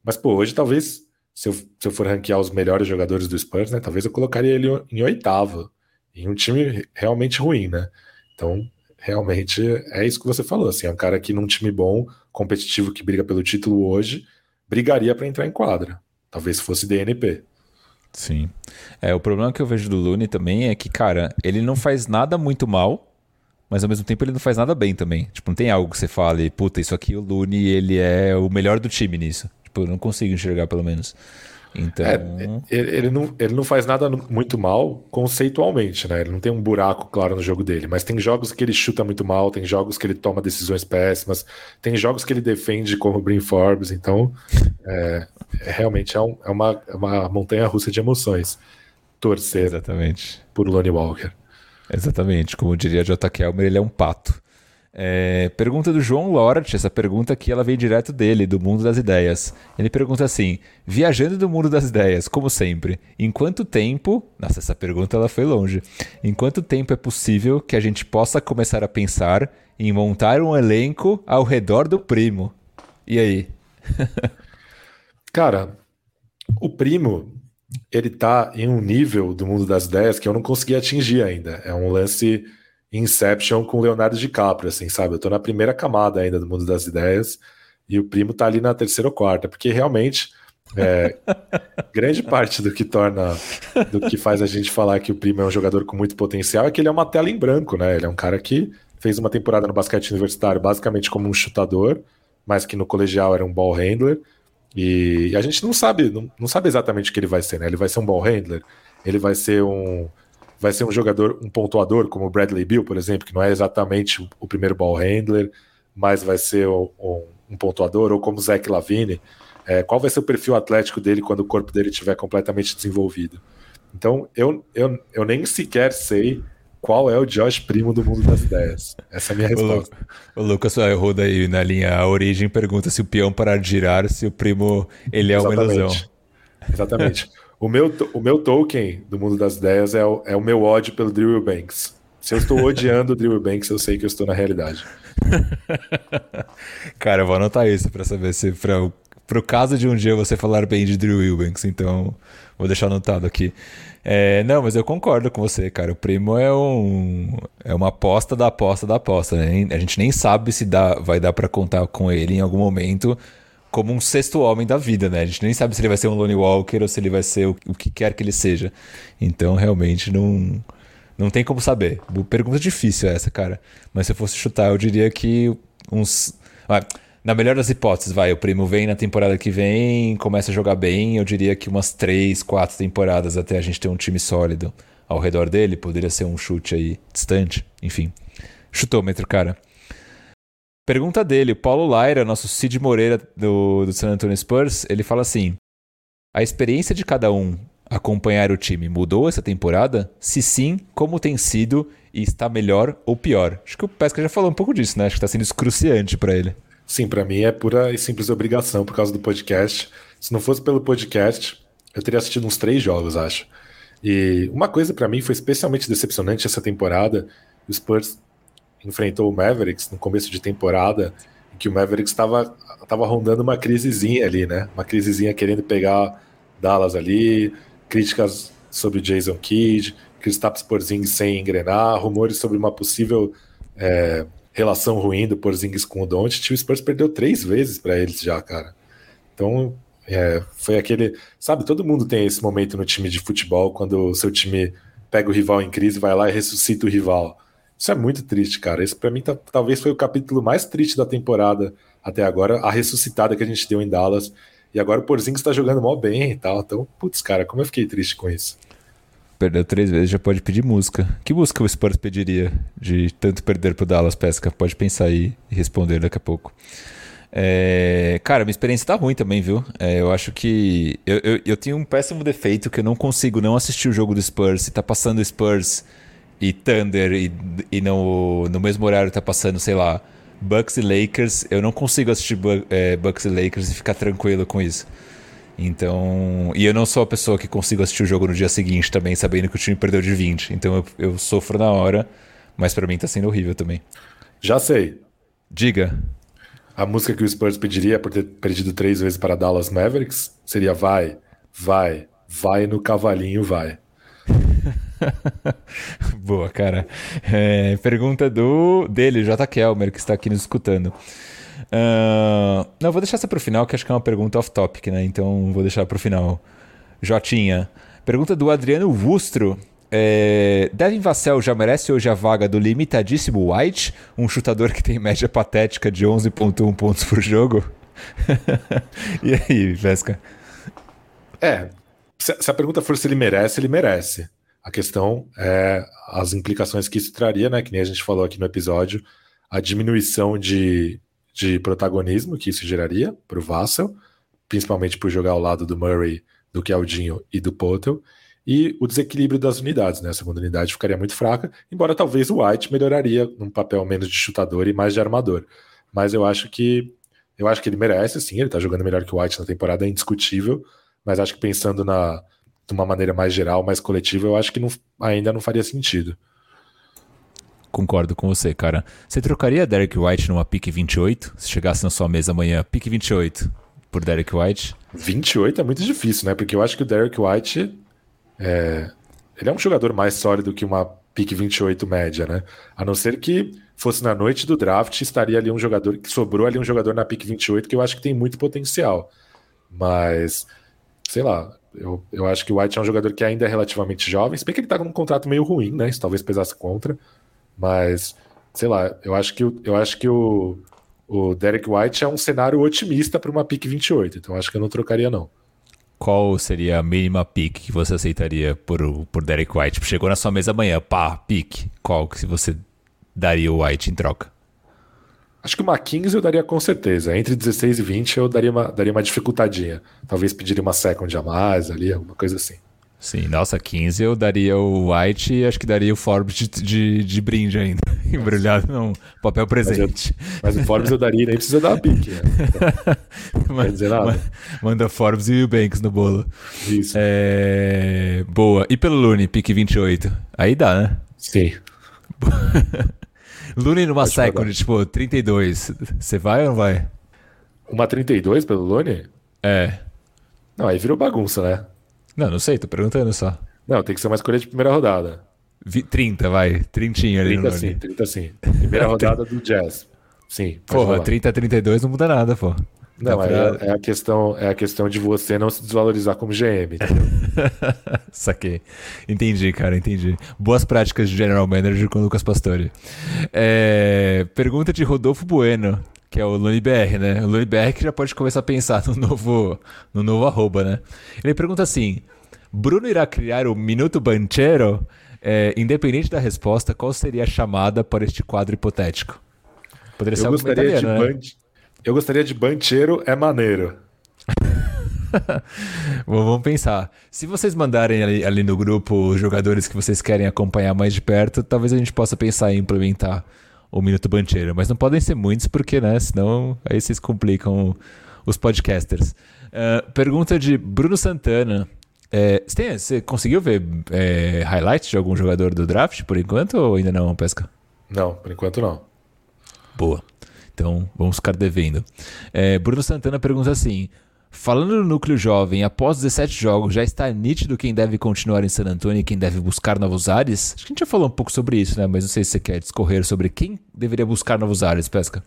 Mas pô, hoje talvez se eu, se eu for ranquear os melhores jogadores do Spurs, né? Talvez eu colocaria ele em oitavo, em um time realmente ruim, né? Então realmente é isso que você falou. Assim, é um cara que num time bom, competitivo, que briga pelo título hoje, brigaria para entrar em quadra. Talvez fosse DNP. Sim. É, o problema que eu vejo do Lune também é que, cara, ele não faz nada muito mal, mas ao mesmo tempo ele não faz nada bem também. Tipo, não tem algo que você fale, puta, isso aqui o Lune, ele é o melhor do time nisso. Tipo, eu não consigo enxergar, pelo menos. Então. É, ele, não, ele não faz nada muito mal conceitualmente, né? Ele não tem um buraco claro no jogo dele, mas tem jogos que ele chuta muito mal, tem jogos que ele toma decisões péssimas, tem jogos que ele defende como o Brin Forbes, então é, é realmente é, um, é, uma, é uma montanha russa de emoções torcer Exatamente. por Lonnie Walker. Exatamente, como diria J. Kelmer, ele é um pato. É, pergunta do João Lort, essa pergunta aqui ela vem direto dele, do mundo das ideias. Ele pergunta assim: viajando do mundo das ideias, como sempre, em quanto tempo. Nossa, essa pergunta ela foi longe. Em quanto tempo é possível que a gente possa começar a pensar em montar um elenco ao redor do primo? E aí? Cara, o primo, ele tá em um nível do mundo das ideias que eu não consegui atingir ainda. É um lance Inception com Leonardo DiCaprio, assim, sabe? Eu tô na primeira camada ainda do mundo das ideias e o primo tá ali na terceira ou quarta, porque realmente é, grande parte do que torna, do que faz a gente falar que o primo é um jogador com muito potencial é que ele é uma tela em branco, né? Ele é um cara que fez uma temporada no basquete universitário basicamente como um chutador, mas que no colegial era um ball handler. E a gente não sabe, não, não sabe exatamente o que ele vai ser, né? Ele vai ser um ball handler, ele vai ser um vai ser um jogador, um pontuador, como o Bradley Bill, por exemplo, que não é exatamente o primeiro ball handler, mas vai ser um, um pontuador, ou como o Zach Lavine. É, qual vai ser o perfil atlético dele quando o corpo dele estiver completamente desenvolvido? Então, eu, eu, eu nem sequer sei qual é o Josh Primo do mundo das ideias. Essa é a minha resposta. O, o Lucas errou daí na linha a origem, pergunta se o peão parar de girar, se o primo ele é Exatamente. uma ilusão. Exatamente. O meu, o meu token do mundo das ideias é o, é o meu ódio pelo Drew Banks. Se eu estou odiando o Drew Banks, eu sei que eu estou na realidade. Cara, eu vou anotar isso para saber se para pro caso de um dia você falar bem de Drew Eubanks, então vou deixar anotado aqui. É, não, mas eu concordo com você, cara. O primo é um é uma aposta da aposta da aposta, né? A gente nem sabe se dá, vai dar para contar com ele em algum momento como um sexto homem da vida, né? A gente nem sabe se ele vai ser um Lone Walker ou se ele vai ser o, o que quer que ele seja. Então, realmente, não, não tem como saber. Pergunta difícil essa, cara. Mas se eu fosse chutar, eu diria que uns. Ah, na melhor das hipóteses, vai, o primo vem na temporada que vem, começa a jogar bem, eu diria que umas três, quatro temporadas até a gente ter um time sólido ao redor dele, poderia ser um chute aí distante, enfim. Chutômetro, cara. Pergunta dele, o Paulo Laira, nosso Cid Moreira do, do San Antonio Spurs, ele fala assim: A experiência de cada um acompanhar o time mudou essa temporada? Se sim, como tem sido e está melhor ou pior? Acho que o Pesca já falou um pouco disso, né? Acho que está sendo excruciante para ele. Sim, para mim é pura e simples obrigação por causa do podcast. Se não fosse pelo podcast, eu teria assistido uns três jogos, acho. E uma coisa para mim foi especialmente decepcionante essa temporada. O Spurs enfrentou o Mavericks no começo de temporada, em que o Mavericks estava tava rondando uma crisezinha ali, né? Uma crisezinha querendo pegar Dallas ali, críticas sobre Jason Kidd, Kristaps Porzingis sem engrenar, rumores sobre uma possível é, relação ruim do Porzingis com o Doncic. O Spurs perdeu três vezes para eles já, cara. Então, é, foi aquele... Sabe, todo mundo tem esse momento no time de futebol, quando o seu time pega o rival em crise, vai lá e ressuscita o rival. Isso é muito triste, cara. Esse para mim tá, talvez foi o capítulo mais triste da temporada até agora, a ressuscitada que a gente deu em Dallas. E agora o Porzingis está jogando mal bem e tal. Então, putz, cara, como eu fiquei triste com isso. Perdeu três vezes, já pode pedir música. Que música o Spurs pediria de tanto perder pro Dallas, Pesca? Pode pensar aí e responder daqui a pouco. É, cara, minha experiência tá ruim também, viu? É, eu acho que. Eu, eu, eu tenho um péssimo defeito que eu não consigo não assistir o jogo do Spurs. Se tá passando Spurs e Thunder e, e no, no mesmo horário tá passando, sei lá, Bucks e Lakers, eu não consigo assistir é, Bucks e Lakers e ficar tranquilo com isso. Então. E eu não sou a pessoa que consigo assistir o jogo no dia seguinte também, sabendo que o time perdeu de 20. Então eu, eu sofro na hora, mas para mim tá sendo horrível também. Já sei. Diga. A música que o Spurs pediria por ter perdido três vezes para Dallas Mavericks seria Vai, vai, vai no cavalinho, vai. Boa, cara. É, pergunta do dele, J. Kelmer, que está aqui nos escutando. Uh, não, vou deixar essa para o final, que acho que é uma pergunta off-topic, né? Então vou deixar para o final. Jotinha. Pergunta do Adriano Wustro. É, Devin Vassell já merece hoje a vaga do limitadíssimo White, um chutador que tem média patética de 11,1 pontos por jogo? e aí, Vesca? É, se a pergunta for se ele merece, ele merece. A questão é as implicações que isso traria, né? Que nem a gente falou aqui no episódio, a diminuição de, de protagonismo que isso geraria para o Vassell, principalmente por jogar ao lado do Murray, do Keldinho e do Potel, e o desequilíbrio das unidades, né? A segunda unidade ficaria muito fraca, embora talvez o White melhoraria num papel menos de chutador e mais de armador. Mas eu acho que eu acho que ele merece, sim, ele tá jogando melhor que o White na temporada, é indiscutível, mas acho que pensando na de uma maneira mais geral, mais coletiva, eu acho que não, ainda não faria sentido. Concordo com você, cara. Você trocaria Derek White numa pick 28? Se chegasse na sua mesa amanhã, pick 28 por Derek White? 28 é muito difícil, né? Porque eu acho que o Derek White é, ele é um jogador mais sólido que uma pick 28 média, né? A não ser que fosse na noite do draft, estaria ali um jogador que sobrou ali um jogador na pick 28 que eu acho que tem muito potencial. Mas, sei lá, eu, eu acho que o White é um jogador que ainda é relativamente jovem, se bem que ele tá com um contrato meio ruim, né? Isso talvez pesasse contra. Mas, sei lá, eu acho que, eu acho que o, o Derek White é um cenário otimista para uma pick 28, então acho que eu não trocaria, não. Qual seria a mínima pick que você aceitaria por, por Derek White? Chegou na sua mesa amanhã, pá, pick. Qual que você daria o White em troca? Acho que uma 15 eu daria com certeza. Entre 16 e 20 eu daria uma, daria uma dificultadinha. Talvez pediria uma second a mais ali, alguma coisa assim. Sim, nossa, 15 eu daria o White e acho que daria o Forbes de, de, de brinde ainda. Embrulhado num papel presente. Mas, eu, mas, o Forbes eu daria nem precisa dar a pique. Né? Então, dizer nada. Manda Forbes e o Banks no bolo. Isso. É... Boa. E pelo Lune, pique 28? Aí dá, né? Sim. Lune numa Pode second, tipo, 32. Você vai ou não vai? Uma 32 pelo Lune? É. Não, aí virou bagunça, né? Não, não sei, tô perguntando só. Não, tem que ser uma escolha de primeira rodada. 30, vai. Trintinho ali 30 sim, 30 sim. Primeira rodada do Jazz. Sim. Porra, falar. 30 a 32 não muda nada, pô. Não, pra... é, é, a questão, é a questão de você não se desvalorizar como GM. Saquei. Entendi, cara, entendi. Boas práticas de General Manager com o Lucas Pastore. É... Pergunta de Rodolfo Bueno, que é o LuniBR, né? O LuniBR que já pode começar a pensar no novo, no novo arroba, né? Ele pergunta assim: Bruno irá criar o Minuto Banchero? É, independente da resposta, qual seria a chamada para este quadro hipotético? Poderia ser eu algo gostaria de né? Eu gostaria de Banchero é maneiro. Bom, vamos pensar. Se vocês mandarem ali, ali, no grupo os jogadores que vocês querem acompanhar mais de perto, talvez a gente possa pensar em implementar o Minuto Bancheiro. Mas não podem ser muitos, porque, né? Senão aí vocês complicam os podcasters. Uh, pergunta de Bruno Santana. É, você, tem, você, conseguiu ver é, highlights de algum jogador do draft por enquanto ou ainda não, Pesca? Não, por enquanto não. Boa. Então, vamos ficar devendo. É, Bruno Santana pergunta assim: Falando no núcleo jovem, após 17 jogos, já está nítido quem deve continuar em San Antonio e quem deve buscar novos ares? Acho que a gente já falou um pouco sobre isso, né? Mas não sei se você quer discorrer sobre quem deveria buscar novos ares, Pesca.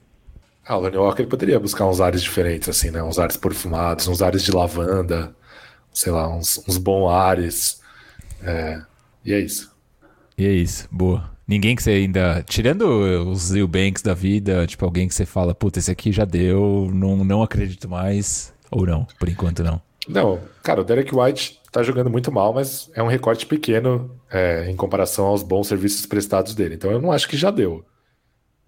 Ah, o Lonnie Walker poderia buscar uns ares diferentes, assim, né? Uns ares perfumados, uns ares de lavanda, sei lá, uns, uns bons ares. É... E é isso. E é isso, boa. Ninguém que você ainda. Tirando os Eubanks da vida, tipo, alguém que você fala, puta, esse aqui já deu, não, não acredito mais. Ou não, por enquanto não. Não, cara, o Derek White tá jogando muito mal, mas é um recorte pequeno é, em comparação aos bons serviços prestados dele. Então eu não acho que já deu.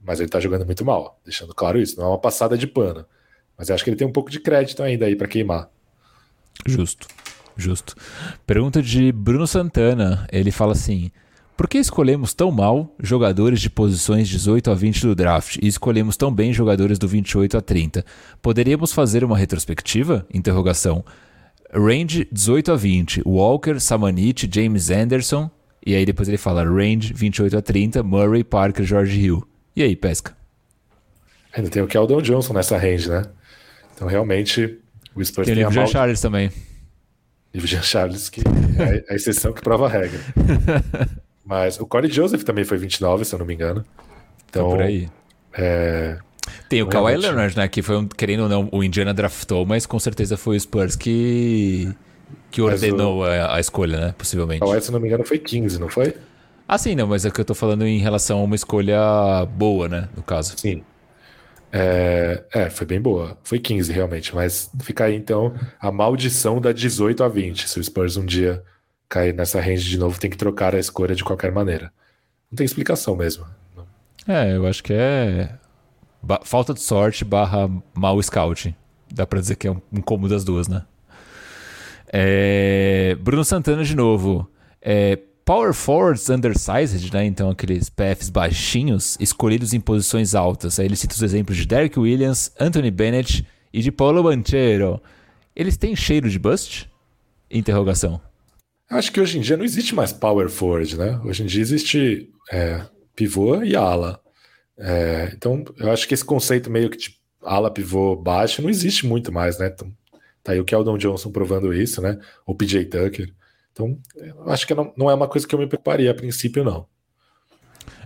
Mas ele tá jogando muito mal, deixando claro isso. Não é uma passada de pano. Mas eu acho que ele tem um pouco de crédito ainda aí para queimar. Justo, justo. Pergunta de Bruno Santana. Ele fala assim: por que escolhemos tão mal jogadores de posições 18 a 20 do draft e escolhemos tão bem jogadores do 28 a 30? Poderíamos fazer uma retrospectiva? Interrogação. Range 18 a 20, Walker, Samanit, James Anderson, e aí depois ele fala range 28 a 30, Murray, Parker, George Hill. E aí, pesca? Ainda tem o Keldon Johnson nessa range, né? Então realmente o Spurs tem, tem o Jean mal... Charles também. E o Jean Charles, que é a exceção que prova a regra. Mas o Corey Joseph também foi 29, se eu não me engano. Então, por aí. É... Tem o Kawhi Leonard, né? Que foi um, querendo ou não, o Indiana draftou, mas com certeza foi o Spurs que, que ordenou o... a, a, escolha, né? Possivelmente. Kawhi, se eu não me engano, foi 15, não foi? Ah, sim, não, mas é que eu tô falando em relação a uma escolha boa, né? No caso. Sim. É, é, foi bem boa. Foi 15 realmente, mas fica aí então a maldição da 18 a 20. Se o Spurs um dia cair nessa range de novo, tem que trocar a escolha de qualquer maneira. Não tem explicação mesmo. É, eu acho que é falta de sorte barra mau scouting. Dá pra dizer que é um, um combo das duas, né? É... Bruno Santana de novo. É... Power forwards undersized, né? Então aqueles PFs baixinhos, escolhidos em posições altas. Aí ele cita os exemplos de Derek Williams, Anthony Bennett e de Paulo Banchero. Eles têm cheiro de bust? Interrogação. Acho que hoje em dia não existe mais power forward, né? Hoje em dia existe é, pivô e ala. É, então, eu acho que esse conceito meio que de ala pivô baixo não existe muito mais, né? Então, tá aí o Keldon Johnson provando isso, né? O PJ Tucker. Então, acho que não, não é uma coisa que eu me preparia a princípio, não.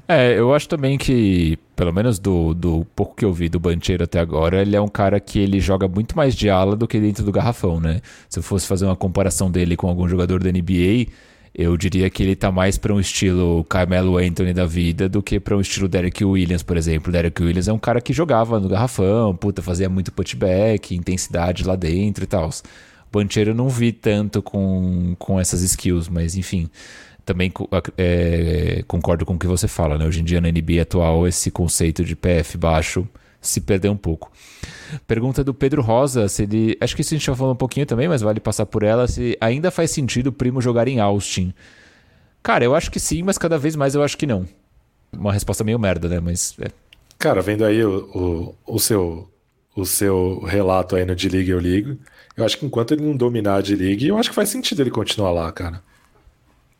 É, eu acho também que, pelo menos do, do pouco que eu vi do Bancheiro até agora, ele é um cara que ele joga muito mais de ala do que dentro do garrafão, né? Se eu fosse fazer uma comparação dele com algum jogador da NBA, eu diria que ele tá mais para um estilo Carmelo Anthony da vida do que para um estilo Derek Williams, por exemplo. Derek Williams é um cara que jogava no garrafão, puta, fazia muito putback, intensidade lá dentro e tal. Bancheiro não vi tanto com, com essas skills, mas enfim, também é, concordo com o que você fala, né? Hoje em dia na NBA atual esse conceito de PF baixo se perdeu um pouco. Pergunta do Pedro Rosa, se ele. Acho que isso a gente já falou um pouquinho também, mas vale passar por ela, se ainda faz sentido o primo jogar em Austin. Cara, eu acho que sim, mas cada vez mais eu acho que não. Uma resposta meio merda, né? Mas. É. Cara, vendo aí o, o, o seu o seu relato aí no D-League eu ligo. Eu acho que enquanto ele não dominar a D-League, eu acho que faz sentido ele continuar lá, cara.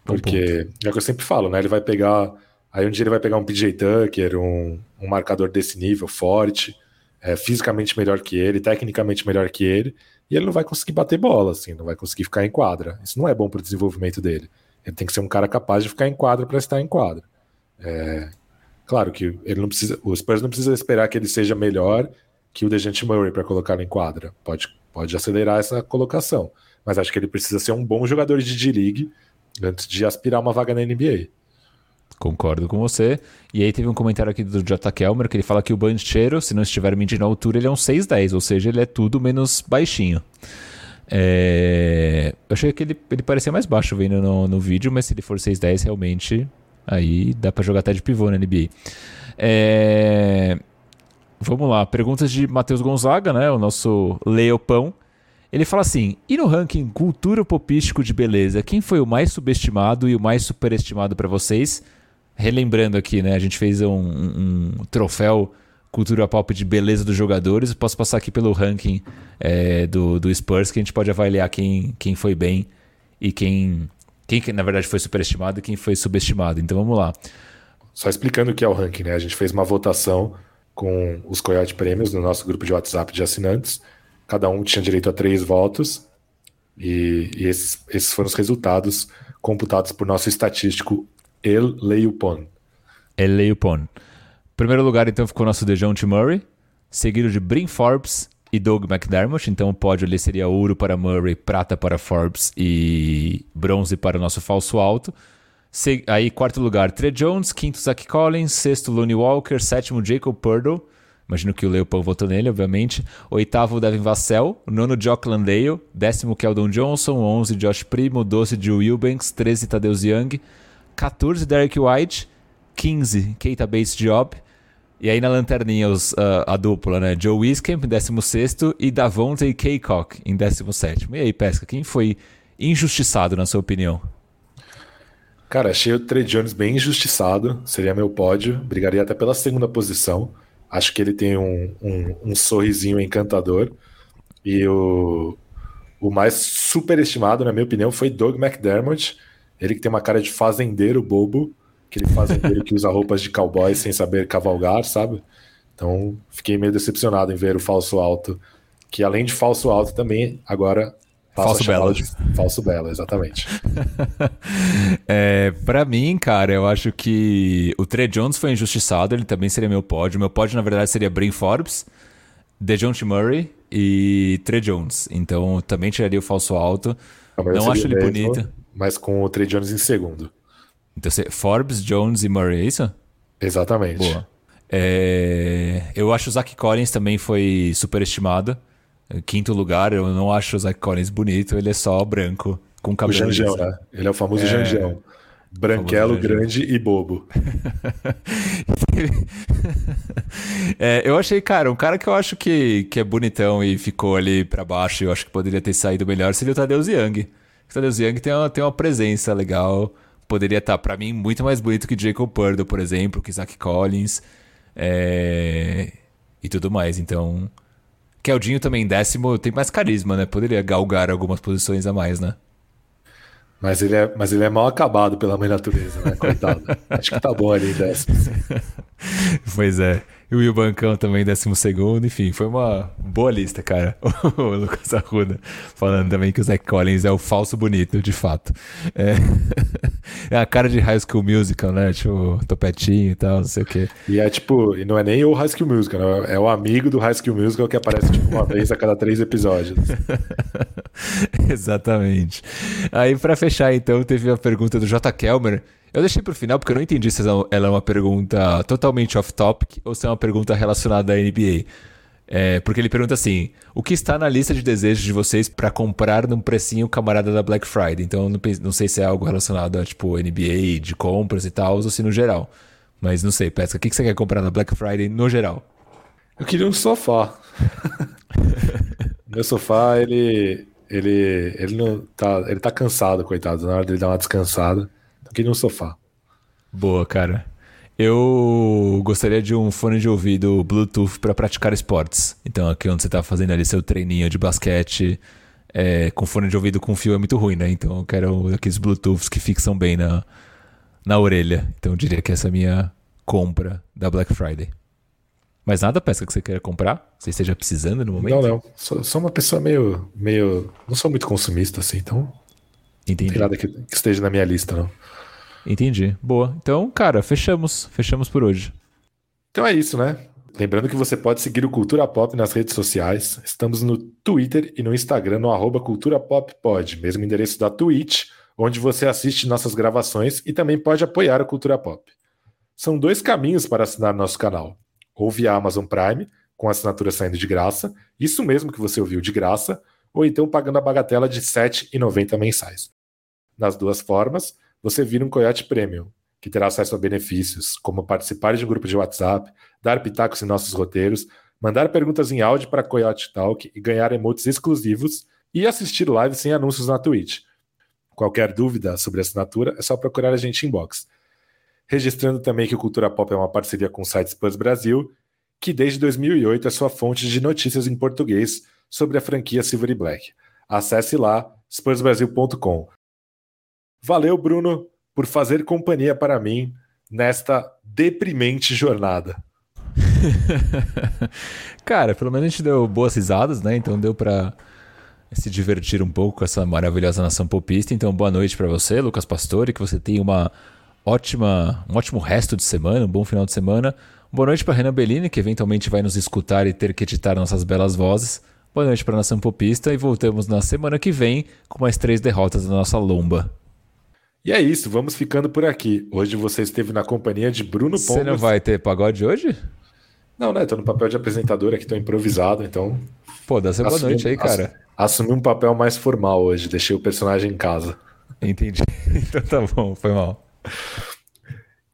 Porque, é o que eu sempre falo, né? Ele vai pegar. Aí um dia ele vai pegar um PJ Tucker, um, um marcador desse nível, forte, é, fisicamente melhor que ele, tecnicamente melhor que ele, e ele não vai conseguir bater bola, assim, não vai conseguir ficar em quadra. Isso não é bom para o desenvolvimento dele. Ele tem que ser um cara capaz de ficar em quadra para estar em quadra. É, claro que ele não precisa, o Spurs não precisa esperar que ele seja melhor que o Dejante Murray para colocar em quadra. Pode, pode acelerar essa colocação. Mas acho que ele precisa ser um bom jogador de D-League antes de aspirar uma vaga na NBA. Concordo com você. E aí teve um comentário aqui do J. Kelmer que ele fala que o Banchero, se não estiver medindo a altura, ele é um 6'10, ou seja, ele é tudo menos baixinho. É... Eu achei que ele, ele parecia mais baixo vendo no, no vídeo, mas se ele for 6'10, realmente, aí dá para jogar até de pivô na NBA. É... Vamos lá, perguntas de Matheus Gonzaga, né? O nosso Leopão. Ele fala assim: e no ranking cultura popístico de beleza, quem foi o mais subestimado e o mais superestimado para vocês? Relembrando aqui, né? A gente fez um, um, troféu cultura pop de beleza dos jogadores. Posso passar aqui pelo ranking é, do, do Spurs que a gente pode avaliar quem, quem foi bem e quem, quem, na verdade, foi superestimado e quem foi subestimado. Então vamos lá. Só explicando o que é o ranking, né? A gente fez uma votação com os Coyote Prêmios no nosso grupo de WhatsApp de assinantes. Cada um tinha direito a três votos. E, e esses, esses foram os resultados computados por nosso estatístico El Leupon. El Leupon. Primeiro lugar, então, ficou nosso DeJounte Murray, seguido de Brin Forbes e Doug McDermott. Então, o pódio ali seria ouro para Murray, prata para Forbes e bronze para o nosso falso alto. Aí, quarto lugar, Trey Jones. Quinto, Zach Collins. Sexto, Looney Walker. Sétimo, Jacob Purdle. Imagino que o Leopold votou nele, obviamente. Oitavo, Devin Vassell. Nono, Jock Landale. Décimo, Keldon Johnson. Onze, Josh Primo. Doze, Drew Eubanks. Treze, Tadeusz Young. 14, Derek White. 15, Keita Bates Job. E aí na lanterninha os, uh, a dupla, né? Joe Wiskamp em 16 e Davonte Kaycock em 17. E aí, Pesca, quem foi injustiçado na sua opinião? Cara, achei o Trey Jones bem injustiçado. Seria meu pódio. Brigaria até pela segunda posição. Acho que ele tem um, um, um sorrisinho encantador. E o, o mais superestimado, na minha opinião, foi Doug McDermott. Ele que tem uma cara de fazendeiro bobo. Aquele fazendeiro que usa roupas de cowboy sem saber cavalgar, sabe? Então, fiquei meio decepcionado em ver o falso alto. Que além de falso alto, também agora Falso Bela. De falso Bela, exatamente. é, para mim, cara, eu acho que o Trey Jones foi injustiçado, ele também seria meu pódio. Meu pódio, na verdade, seria Brin Forbes, DeJounte Murray e Trey Jones. Então, também tiraria o falso alto. Não acho ele mesmo, bonito. Mas com o Trey Jones em segundo. Então, Forbes, Jones e Murray, é isso? Exatamente. Boa. É... Eu acho o Zach Collins também foi superestimado. Quinto lugar, eu não acho o Zach Collins bonito, ele é só branco, com cabelo. O Janjão, né? Ele é o famoso é... Janjão. Branquelo, grande e bobo. é, eu achei, cara, um cara que eu acho que, que é bonitão e ficou ali para baixo, eu acho que poderia ter saído melhor, seria o Tadeu Young. O Tadeu Young tem uma, tem uma presença legal, poderia estar, tá, para mim, muito mais bonito que Jacob Purdo, por exemplo, que Zach Collins é... e tudo mais. Então, Keldinho também décimo tem mais carisma, né? Poderia galgar algumas posições a mais, né? Mas ele, é, mas ele é mal acabado pela mãe natureza, né? Coitado. Acho que tá bom ali, décimo. pois é. E o Bancão também, décimo segundo. Enfim, foi uma boa lista, cara. o Lucas Arruda falando também que o Zach Collins é o falso bonito, de fato. É, é a cara de High School Musical, né? Tipo, topetinho e tal, não sei o quê. E é tipo, e não é nem o High School Musical, né? é o amigo do High School Musical que aparece tipo uma vez a cada três episódios. Exatamente. Aí, para fechar, então, teve a pergunta do J. Kelmer eu deixei pro final porque eu não entendi se ela é uma pergunta totalmente off-topic ou se é uma pergunta relacionada à NBA. É, porque ele pergunta assim: o que está na lista de desejos de vocês para comprar num precinho camarada da Black Friday? Então, não, não, sei se é algo relacionado a tipo NBA, de compras e tal, ou se no geral. Mas não sei, Pesca, o que você quer comprar na Black Friday no geral? Eu queria um sofá. Meu sofá, ele. Ele. Ele não tá. Ele tá cansado, coitado. Na hora dele dar uma descansada aqui no sofá. Boa, cara. Eu gostaria de um fone de ouvido Bluetooth para praticar esportes. Então, aqui onde você está fazendo ali seu treininho de basquete, é, com fone de ouvido com fio é muito ruim, né? Então, eu quero aqueles Bluetooths que fixam bem na, na orelha. Então, eu diria que essa é a minha compra da Black Friday. Mas nada pesca que você queira comprar? Você esteja precisando no momento? Não, não. Sou, sou uma pessoa meio, meio. Não sou muito consumista assim, então. Entendi. Não tem nada que, que esteja na minha lista, não. Entendi. Boa. Então, cara, fechamos. Fechamos por hoje. Então é isso, né? Lembrando que você pode seguir o Cultura Pop nas redes sociais. Estamos no Twitter e no Instagram, no arroba Cultura Pop Pod, mesmo endereço da Twitch, onde você assiste nossas gravações e também pode apoiar o Cultura Pop. São dois caminhos para assinar nosso canal. Ou via Amazon Prime, com assinatura saindo de graça, isso mesmo que você ouviu de graça, ou então pagando a bagatela de R$ 7,90 mensais. Nas duas formas, você vira um Coyote Premium, que terá acesso a benefícios, como participar de um grupo de WhatsApp, dar pitacos em nossos roteiros, mandar perguntas em áudio para Coyote Talk e ganhar emotes exclusivos e assistir lives sem anúncios na Twitch. Qualquer dúvida sobre a assinatura é só procurar a gente em inbox. Registrando também que o Cultura Pop é uma parceria com o site Spurs Brasil, que desde 2008 é sua fonte de notícias em português sobre a franquia Silver e Black. Acesse lá spursbrasil.com. Valeu, Bruno, por fazer companhia para mim nesta deprimente jornada. Cara, pelo menos a gente deu boas risadas, né? Então deu para se divertir um pouco com essa maravilhosa nação popista. Então, boa noite para você, Lucas Pastore, que você tenha uma ótima, um ótimo resto de semana, um bom final de semana. Boa noite para Renan Bellini, que eventualmente vai nos escutar e ter que editar nossas belas vozes. Boa noite para a nação popista e voltamos na semana que vem com mais três derrotas da nossa lomba. E é isso, vamos ficando por aqui. Hoje você esteve na companhia de Bruno Pongas. Você não vai ter pagode hoje? Não, né? Tô no papel de apresentador aqui, tô improvisado, então. Pô, dá boa noite aí, cara. Assumi um papel mais formal hoje, deixei o personagem em casa. Entendi. Então tá bom, foi mal.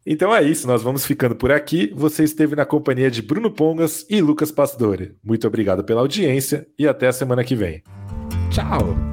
Então é isso, nós vamos ficando por aqui. Você esteve na companhia de Bruno Pongas e Lucas Pastore. Muito obrigado pela audiência e até a semana que vem. Tchau!